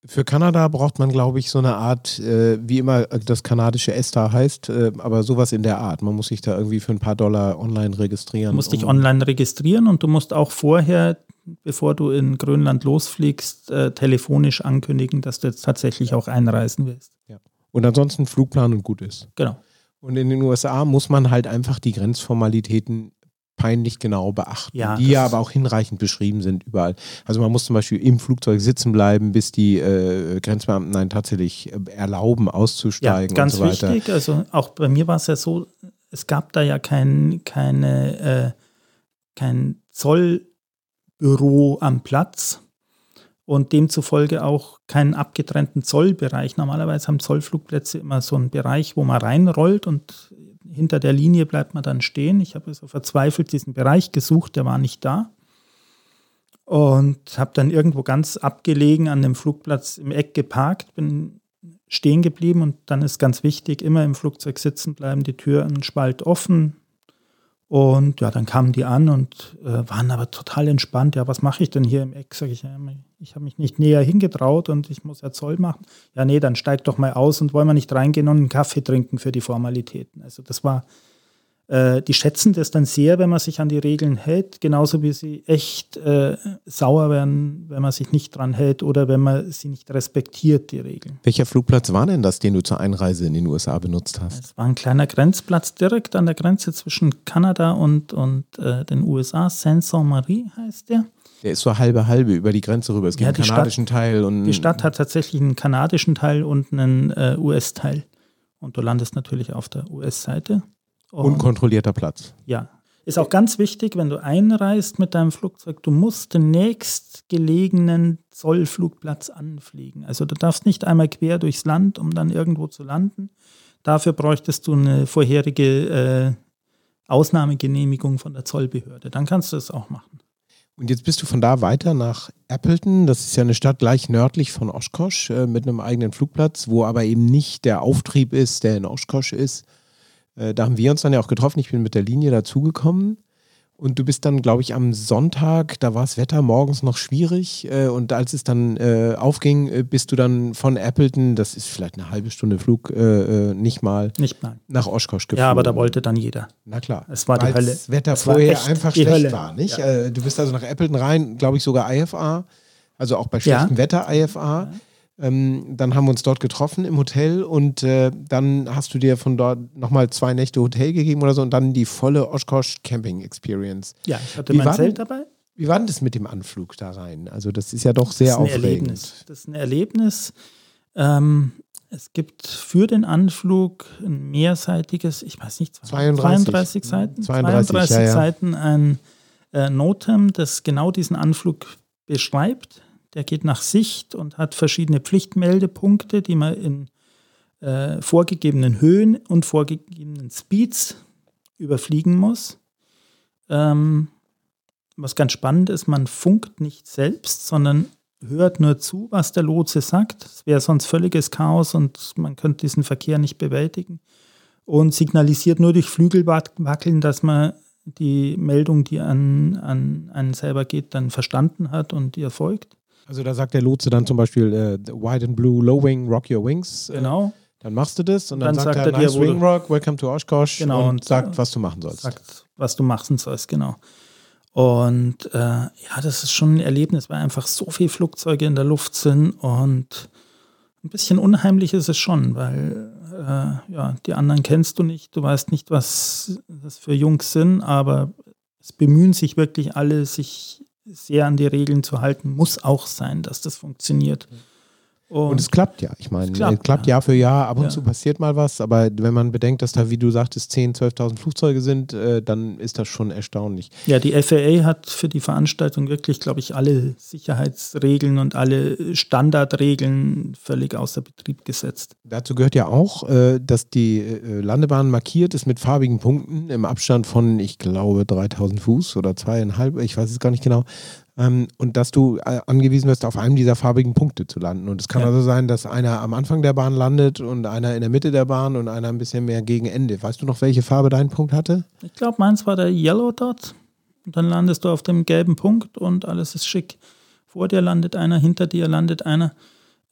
Für Kanada braucht man, glaube ich, so eine Art, äh, wie immer das kanadische ESTA heißt, äh, aber sowas in der Art. Man muss sich da irgendwie für ein paar Dollar online registrieren. Du musst dich online registrieren und du musst auch vorher bevor du in Grönland losfliegst, äh, telefonisch ankündigen, dass du jetzt tatsächlich auch einreisen willst. Ja. Und ansonsten Flugplan und gut ist. Genau. Und in den USA muss man halt einfach die Grenzformalitäten peinlich genau beachten, ja, die ja aber auch hinreichend beschrieben sind überall. Also man muss zum Beispiel im Flugzeug sitzen bleiben, bis die äh, Grenzbeamten einen tatsächlich äh, erlauben, auszusteigen ja, ganz und so weiter. wichtig. Also auch bei mir war es ja so, es gab da ja kein, keine, äh, kein Zoll Büro am Platz und demzufolge auch keinen abgetrennten Zollbereich. Normalerweise haben Zollflugplätze immer so einen Bereich, wo man reinrollt und hinter der Linie bleibt man dann stehen. Ich habe also verzweifelt diesen Bereich gesucht, der war nicht da. und habe dann irgendwo ganz abgelegen an dem Flugplatz im Eck geparkt, bin stehen geblieben und dann ist ganz wichtig, immer im Flugzeug sitzen bleiben, die Tür einen Spalt offen. Und ja, dann kamen die an und äh, waren aber total entspannt. Ja, was mache ich denn hier im Eck? Sag ich, ich habe mich nicht näher hingetraut und ich muss ja Zoll machen. Ja, nee, dann steig doch mal aus und wollen wir nicht reingehen und einen Kaffee trinken für die Formalitäten. Also das war äh, die schätzen das dann sehr, wenn man sich an die Regeln hält, genauso wie sie echt äh, sauer werden, wenn man sich nicht dran hält oder wenn man sie nicht respektiert, die Regeln. Welcher Flugplatz war denn das, den du zur Einreise in den USA benutzt hast? Es war ein kleiner Grenzplatz direkt an der Grenze zwischen Kanada und, und äh, den USA. Saint-Saint-Marie heißt der. Der ist so halbe halbe über die Grenze rüber. Es gibt ja, einen kanadischen Stadt, Teil und. Die Stadt hat tatsächlich einen kanadischen Teil und einen äh, US-Teil. Und du landest natürlich auf der US-Seite. Unkontrollierter Platz. Ja. Ist auch ganz wichtig, wenn du einreist mit deinem Flugzeug, du musst den nächstgelegenen Zollflugplatz anfliegen. Also du darfst nicht einmal quer durchs Land, um dann irgendwo zu landen. Dafür bräuchtest du eine vorherige äh, Ausnahmegenehmigung von der Zollbehörde. Dann kannst du es auch machen. Und jetzt bist du von da weiter nach Appleton. Das ist ja eine Stadt gleich nördlich von Oshkosh äh, mit einem eigenen Flugplatz, wo aber eben nicht der Auftrieb ist, der in Oshkosh ist, äh, da haben wir uns dann ja auch getroffen. Ich bin mit der Linie dazugekommen. Und du bist dann, glaube ich, am Sonntag, da war das Wetter morgens noch schwierig. Äh, und als es dann äh, aufging, äh, bist du dann von Appleton, das ist vielleicht eine halbe Stunde Flug, äh, äh, nicht mal, nicht mal nach Oshkosh geflogen. Ja, aber da wollte dann jeder. Na klar. Es war die Hölle. Das Wetter es vorher einfach schlecht Hölle. war, nicht? Ja. du bist also nach Appleton rein, glaube ich, sogar IFA. Also auch bei schlechtem ja. Wetter IFA. Ja. Ähm, dann haben wir uns dort getroffen im Hotel und äh, dann hast du dir von dort nochmal zwei Nächte Hotel gegeben oder so und dann die volle Oshkosh Camping Experience. Ja, ich hatte wie mein Zelt dabei. Wie war denn das mit dem Anflug da rein? Also, das ist ja doch sehr das aufregend. Erlebnis. Das ist ein Erlebnis. Ähm, es gibt für den Anflug ein mehrseitiges, ich weiß nicht, 32, 32 Seiten, 32, 32 ja, ja. Seiten ein äh, Notem, das genau diesen Anflug beschreibt der geht nach Sicht und hat verschiedene Pflichtmeldepunkte, die man in äh, vorgegebenen Höhen und vorgegebenen Speeds überfliegen muss. Ähm, was ganz spannend ist, man funkt nicht selbst, sondern hört nur zu, was der Lotse sagt. Es wäre sonst völliges Chaos und man könnte diesen Verkehr nicht bewältigen. Und signalisiert nur durch Flügelwackeln, dass man die Meldung, die an, an einen selber geht, dann verstanden hat und ihr folgt. Also da sagt der Lotse dann zum Beispiel äh, White and Blue, Low Wing, Rock Your Wings. Äh, genau. Dann machst du das und dann, dann sagt, sagt er, nice Wing Rock, welcome to Oshkosh genau, und, sagt, was du machen sollst. Sagt, was du machen sollst, genau. Und äh, ja, das ist schon ein Erlebnis, weil einfach so viele Flugzeuge in der Luft sind und ein bisschen unheimlich ist es schon, weil äh, ja, die anderen kennst du nicht, du weißt nicht, was das für Jungs sind, aber es bemühen sich wirklich alle, sich sehr an die Regeln zu halten, muss auch sein, dass das funktioniert. Und, und, es klappt ja. Ich meine, es klappt, klappt ja. Jahr für Jahr. Ab und ja. zu passiert mal was. Aber wenn man bedenkt, dass da, wie du sagtest, 10.000, 12.000 Flugzeuge sind, äh, dann ist das schon erstaunlich. Ja, die FAA hat für die Veranstaltung wirklich, glaube ich, alle Sicherheitsregeln und alle Standardregeln völlig außer Betrieb gesetzt. Dazu gehört ja auch, äh, dass die äh, Landebahn markiert ist mit farbigen Punkten im Abstand von, ich glaube, 3.000 Fuß oder zweieinhalb, ich weiß es gar nicht genau ähm, und dass du äh, angewiesen wirst, auf einem dieser farbigen Punkte zu landen. Und es kann ja. also sein, dass einer am Anfang der Bahn landet und einer in der Mitte der Bahn und einer ein bisschen mehr gegen Ende. Weißt du noch, welche Farbe dein Punkt hatte? Ich glaube, meins war der Yellow Dot. Und dann landest du auf dem gelben Punkt und alles ist schick. Vor dir landet einer, hinter dir landet einer.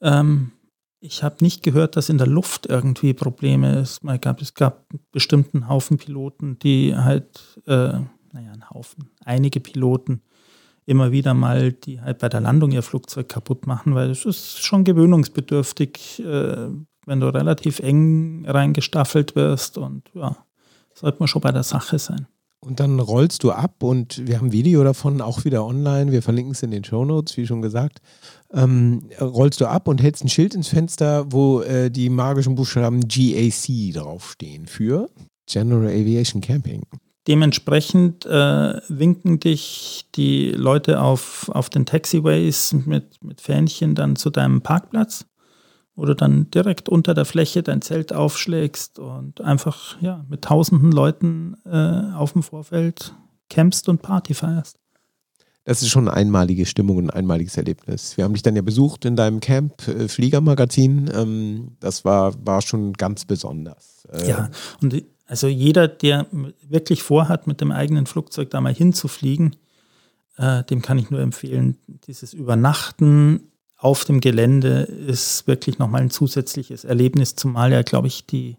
Ähm, ich habe nicht gehört, dass in der Luft irgendwie Probleme ist. Es gab, es gab bestimmt einen Haufen Piloten, die halt, äh, naja, einen Haufen, einige Piloten, immer wieder mal, die halt bei der Landung ihr Flugzeug kaputt machen, weil es ist schon gewöhnungsbedürftig, äh, wenn du relativ eng reingestaffelt wirst und ja, sollte man schon bei der Sache sein. Und dann rollst du ab und wir haben Video davon auch wieder online. Wir verlinken es in den Show Notes, wie schon gesagt. Ähm, rollst du ab und hältst ein Schild ins Fenster, wo äh, die magischen Buchstaben GAC draufstehen für General Aviation Camping. Dementsprechend äh, winken dich die Leute auf, auf den Taxiways mit, mit Fähnchen dann zu deinem Parkplatz, wo du dann direkt unter der Fläche dein Zelt aufschlägst und einfach ja, mit tausenden Leuten äh, auf dem Vorfeld campst und Party feierst. Das ist schon eine einmalige Stimmung und ein einmaliges Erlebnis. Wir haben dich dann ja besucht in deinem Camp äh, Fliegermagazin. Ähm, das war, war schon ganz besonders. Äh, ja, und also jeder, der wirklich vorhat, mit dem eigenen Flugzeug da mal hinzufliegen, äh, dem kann ich nur empfehlen, dieses Übernachten auf dem Gelände ist wirklich nochmal ein zusätzliches Erlebnis, zumal ja, glaube ich, die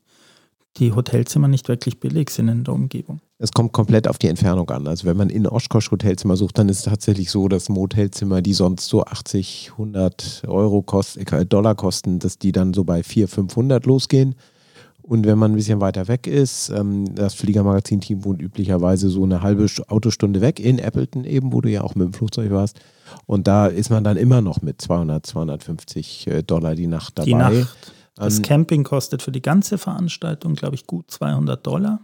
die Hotelzimmer nicht wirklich billig sind in der Umgebung. Es kommt komplett auf die Entfernung an. Also wenn man in Oshkosh Hotelzimmer sucht, dann ist es tatsächlich so, dass Motelzimmer, die sonst so 80, 100 Euro kosten, äh, Dollar kosten, dass die dann so bei 400, 500 losgehen. Und wenn man ein bisschen weiter weg ist, ähm, das Fliegermagazin-Team wohnt üblicherweise so eine halbe Autostunde weg in Appleton eben, wo du ja auch mit dem Flugzeug warst. Und da ist man dann immer noch mit 200, 250 äh, Dollar die Nacht dabei. Die Nacht. Das ähm, Camping kostet für die ganze Veranstaltung, glaube ich, gut 200 Dollar.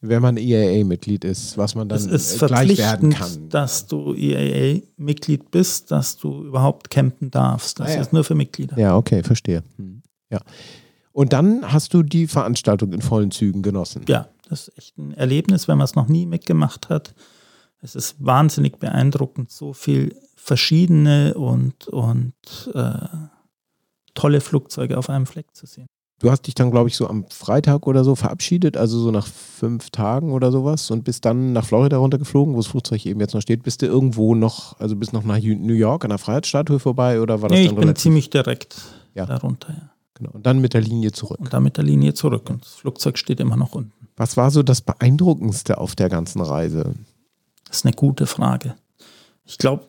Wenn man EAA-Mitglied ist, was man dann es ist äh, gleich werden kann. dass du EAA-Mitglied bist, dass du überhaupt campen darfst. Das ah, ja. ist nur für Mitglieder. Ja, okay, verstehe. Hm. Ja. Und dann hast du die Veranstaltung in vollen Zügen genossen. Ja, das ist echt ein Erlebnis, wenn man es noch nie mitgemacht hat. Es ist wahnsinnig beeindruckend, so viel verschiedene und, und äh, tolle Flugzeuge auf einem Fleck zu sehen. Du hast dich dann, glaube ich, so am Freitag oder so verabschiedet, also so nach fünf Tagen oder sowas und bist dann nach Florida runtergeflogen, wo das Flugzeug eben jetzt noch steht. Bist du irgendwo noch, also bist noch nach New York an der Freiheitsstatue vorbei oder war das nee, dann ich bin ziemlich direkt ja. darunter, ja. Genau. Und dann mit der Linie zurück. Und dann mit der Linie zurück. Und das Flugzeug steht immer noch unten. Was war so das Beeindruckendste auf der ganzen Reise? Das ist eine gute Frage. Ich glaube,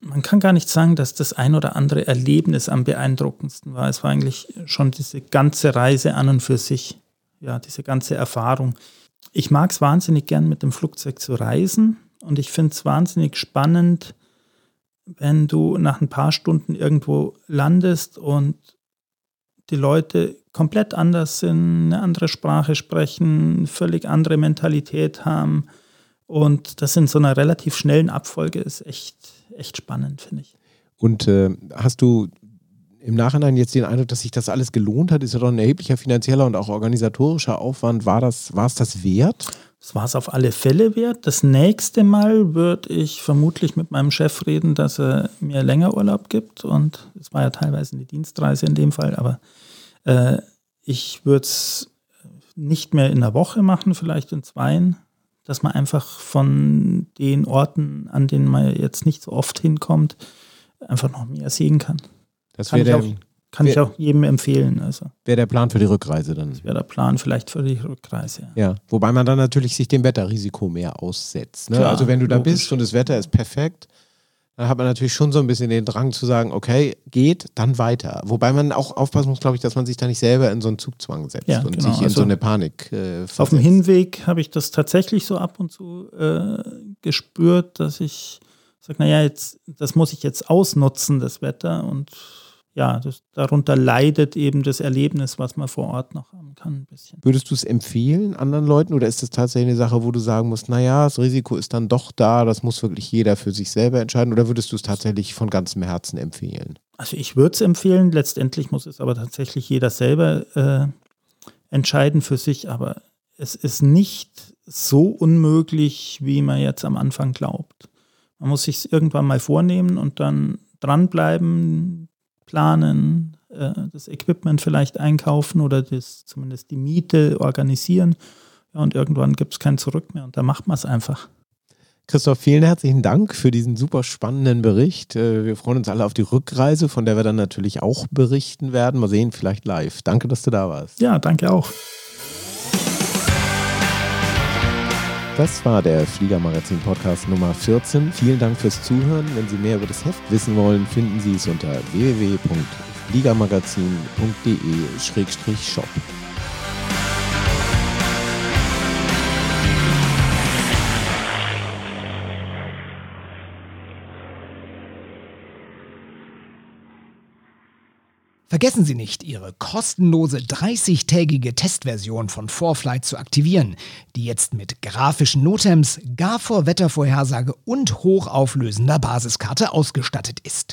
man kann gar nicht sagen, dass das ein oder andere Erlebnis am beeindruckendsten war. Es war eigentlich schon diese ganze Reise an und für sich, ja, diese ganze Erfahrung. Ich mag es wahnsinnig gern, mit dem Flugzeug zu reisen und ich finde es wahnsinnig spannend, wenn du nach ein paar Stunden irgendwo landest und die Leute komplett anders sind, eine andere Sprache sprechen, völlig andere Mentalität haben. Und das in so einer relativ schnellen Abfolge ist echt echt spannend, finde ich. Und äh, hast du im Nachhinein jetzt den Eindruck, dass sich das alles gelohnt hat? Ist ja doch ein erheblicher finanzieller und auch organisatorischer Aufwand. War, das, war es das wert? Das war es auf alle Fälle wert. Das nächste Mal würde ich vermutlich mit meinem Chef reden, dass er mir länger Urlaub gibt. Und es war ja teilweise eine Dienstreise in dem Fall, aber äh, ich würde es nicht mehr in einer Woche machen, vielleicht in zweien dass man einfach von den Orten, an denen man jetzt nicht so oft hinkommt, einfach noch mehr sehen kann. Das ich, auch, kann wär, ich auch jedem empfehlen. Also. Wäre der Plan für die Rückreise dann? Das wäre der Plan vielleicht für die Rückreise. Ja. ja. wobei man dann natürlich sich dem Wetterrisiko mehr aussetzt. Ne? Klar, also wenn du da logisch. bist und das Wetter ist perfekt, dann hat man natürlich schon so ein bisschen den Drang zu sagen, okay, geht, dann weiter. Wobei man auch aufpassen muss, glaube ich, dass man sich da nicht selber in so einen Zugzwang setzt ja, und genau. sich in also so eine Panik äh, Auf dem Hinweg habe ich das tatsächlich so ab und zu äh, gespürt, dass ich sage, naja, jetzt, das muss ich jetzt ausnutzen, das Wetter und ja, das, darunter leidet eben das Erlebnis, was man vor Ort noch haben kann. Würdest du es empfehlen anderen Leuten oder ist das tatsächlich eine Sache, wo du sagen musst, naja, das Risiko ist dann doch da, das muss wirklich jeder für sich selber entscheiden oder würdest du es tatsächlich von ganzem Herzen empfehlen? Also ich würde es empfehlen, letztendlich muss es aber tatsächlich jeder selber äh, entscheiden für sich, aber es ist nicht so unmöglich, wie man jetzt am Anfang glaubt. Man muss sich irgendwann mal vornehmen und dann dranbleiben, planen, äh, das Equipment vielleicht einkaufen oder das, zumindest die Miete organisieren. Ja, und irgendwann gibt es kein Zurück mehr und da macht man es einfach. Christoph, vielen herzlichen Dank für diesen super spannenden Bericht. Äh, wir freuen uns alle auf die Rückreise, von der wir dann natürlich auch berichten werden. Mal sehen, vielleicht live. Danke, dass du da warst. Ja, danke auch. Das war der Fliegermagazin Podcast Nummer 14. Vielen Dank fürs Zuhören. Wenn Sie mehr über das Heft wissen wollen, finden Sie es unter www.fliegermagazin.de-shop. Vergessen Sie nicht, Ihre kostenlose 30-tägige Testversion von Vorflight zu aktivieren, die jetzt mit grafischen Notems, gar vor Wettervorhersage und hochauflösender Basiskarte ausgestattet ist.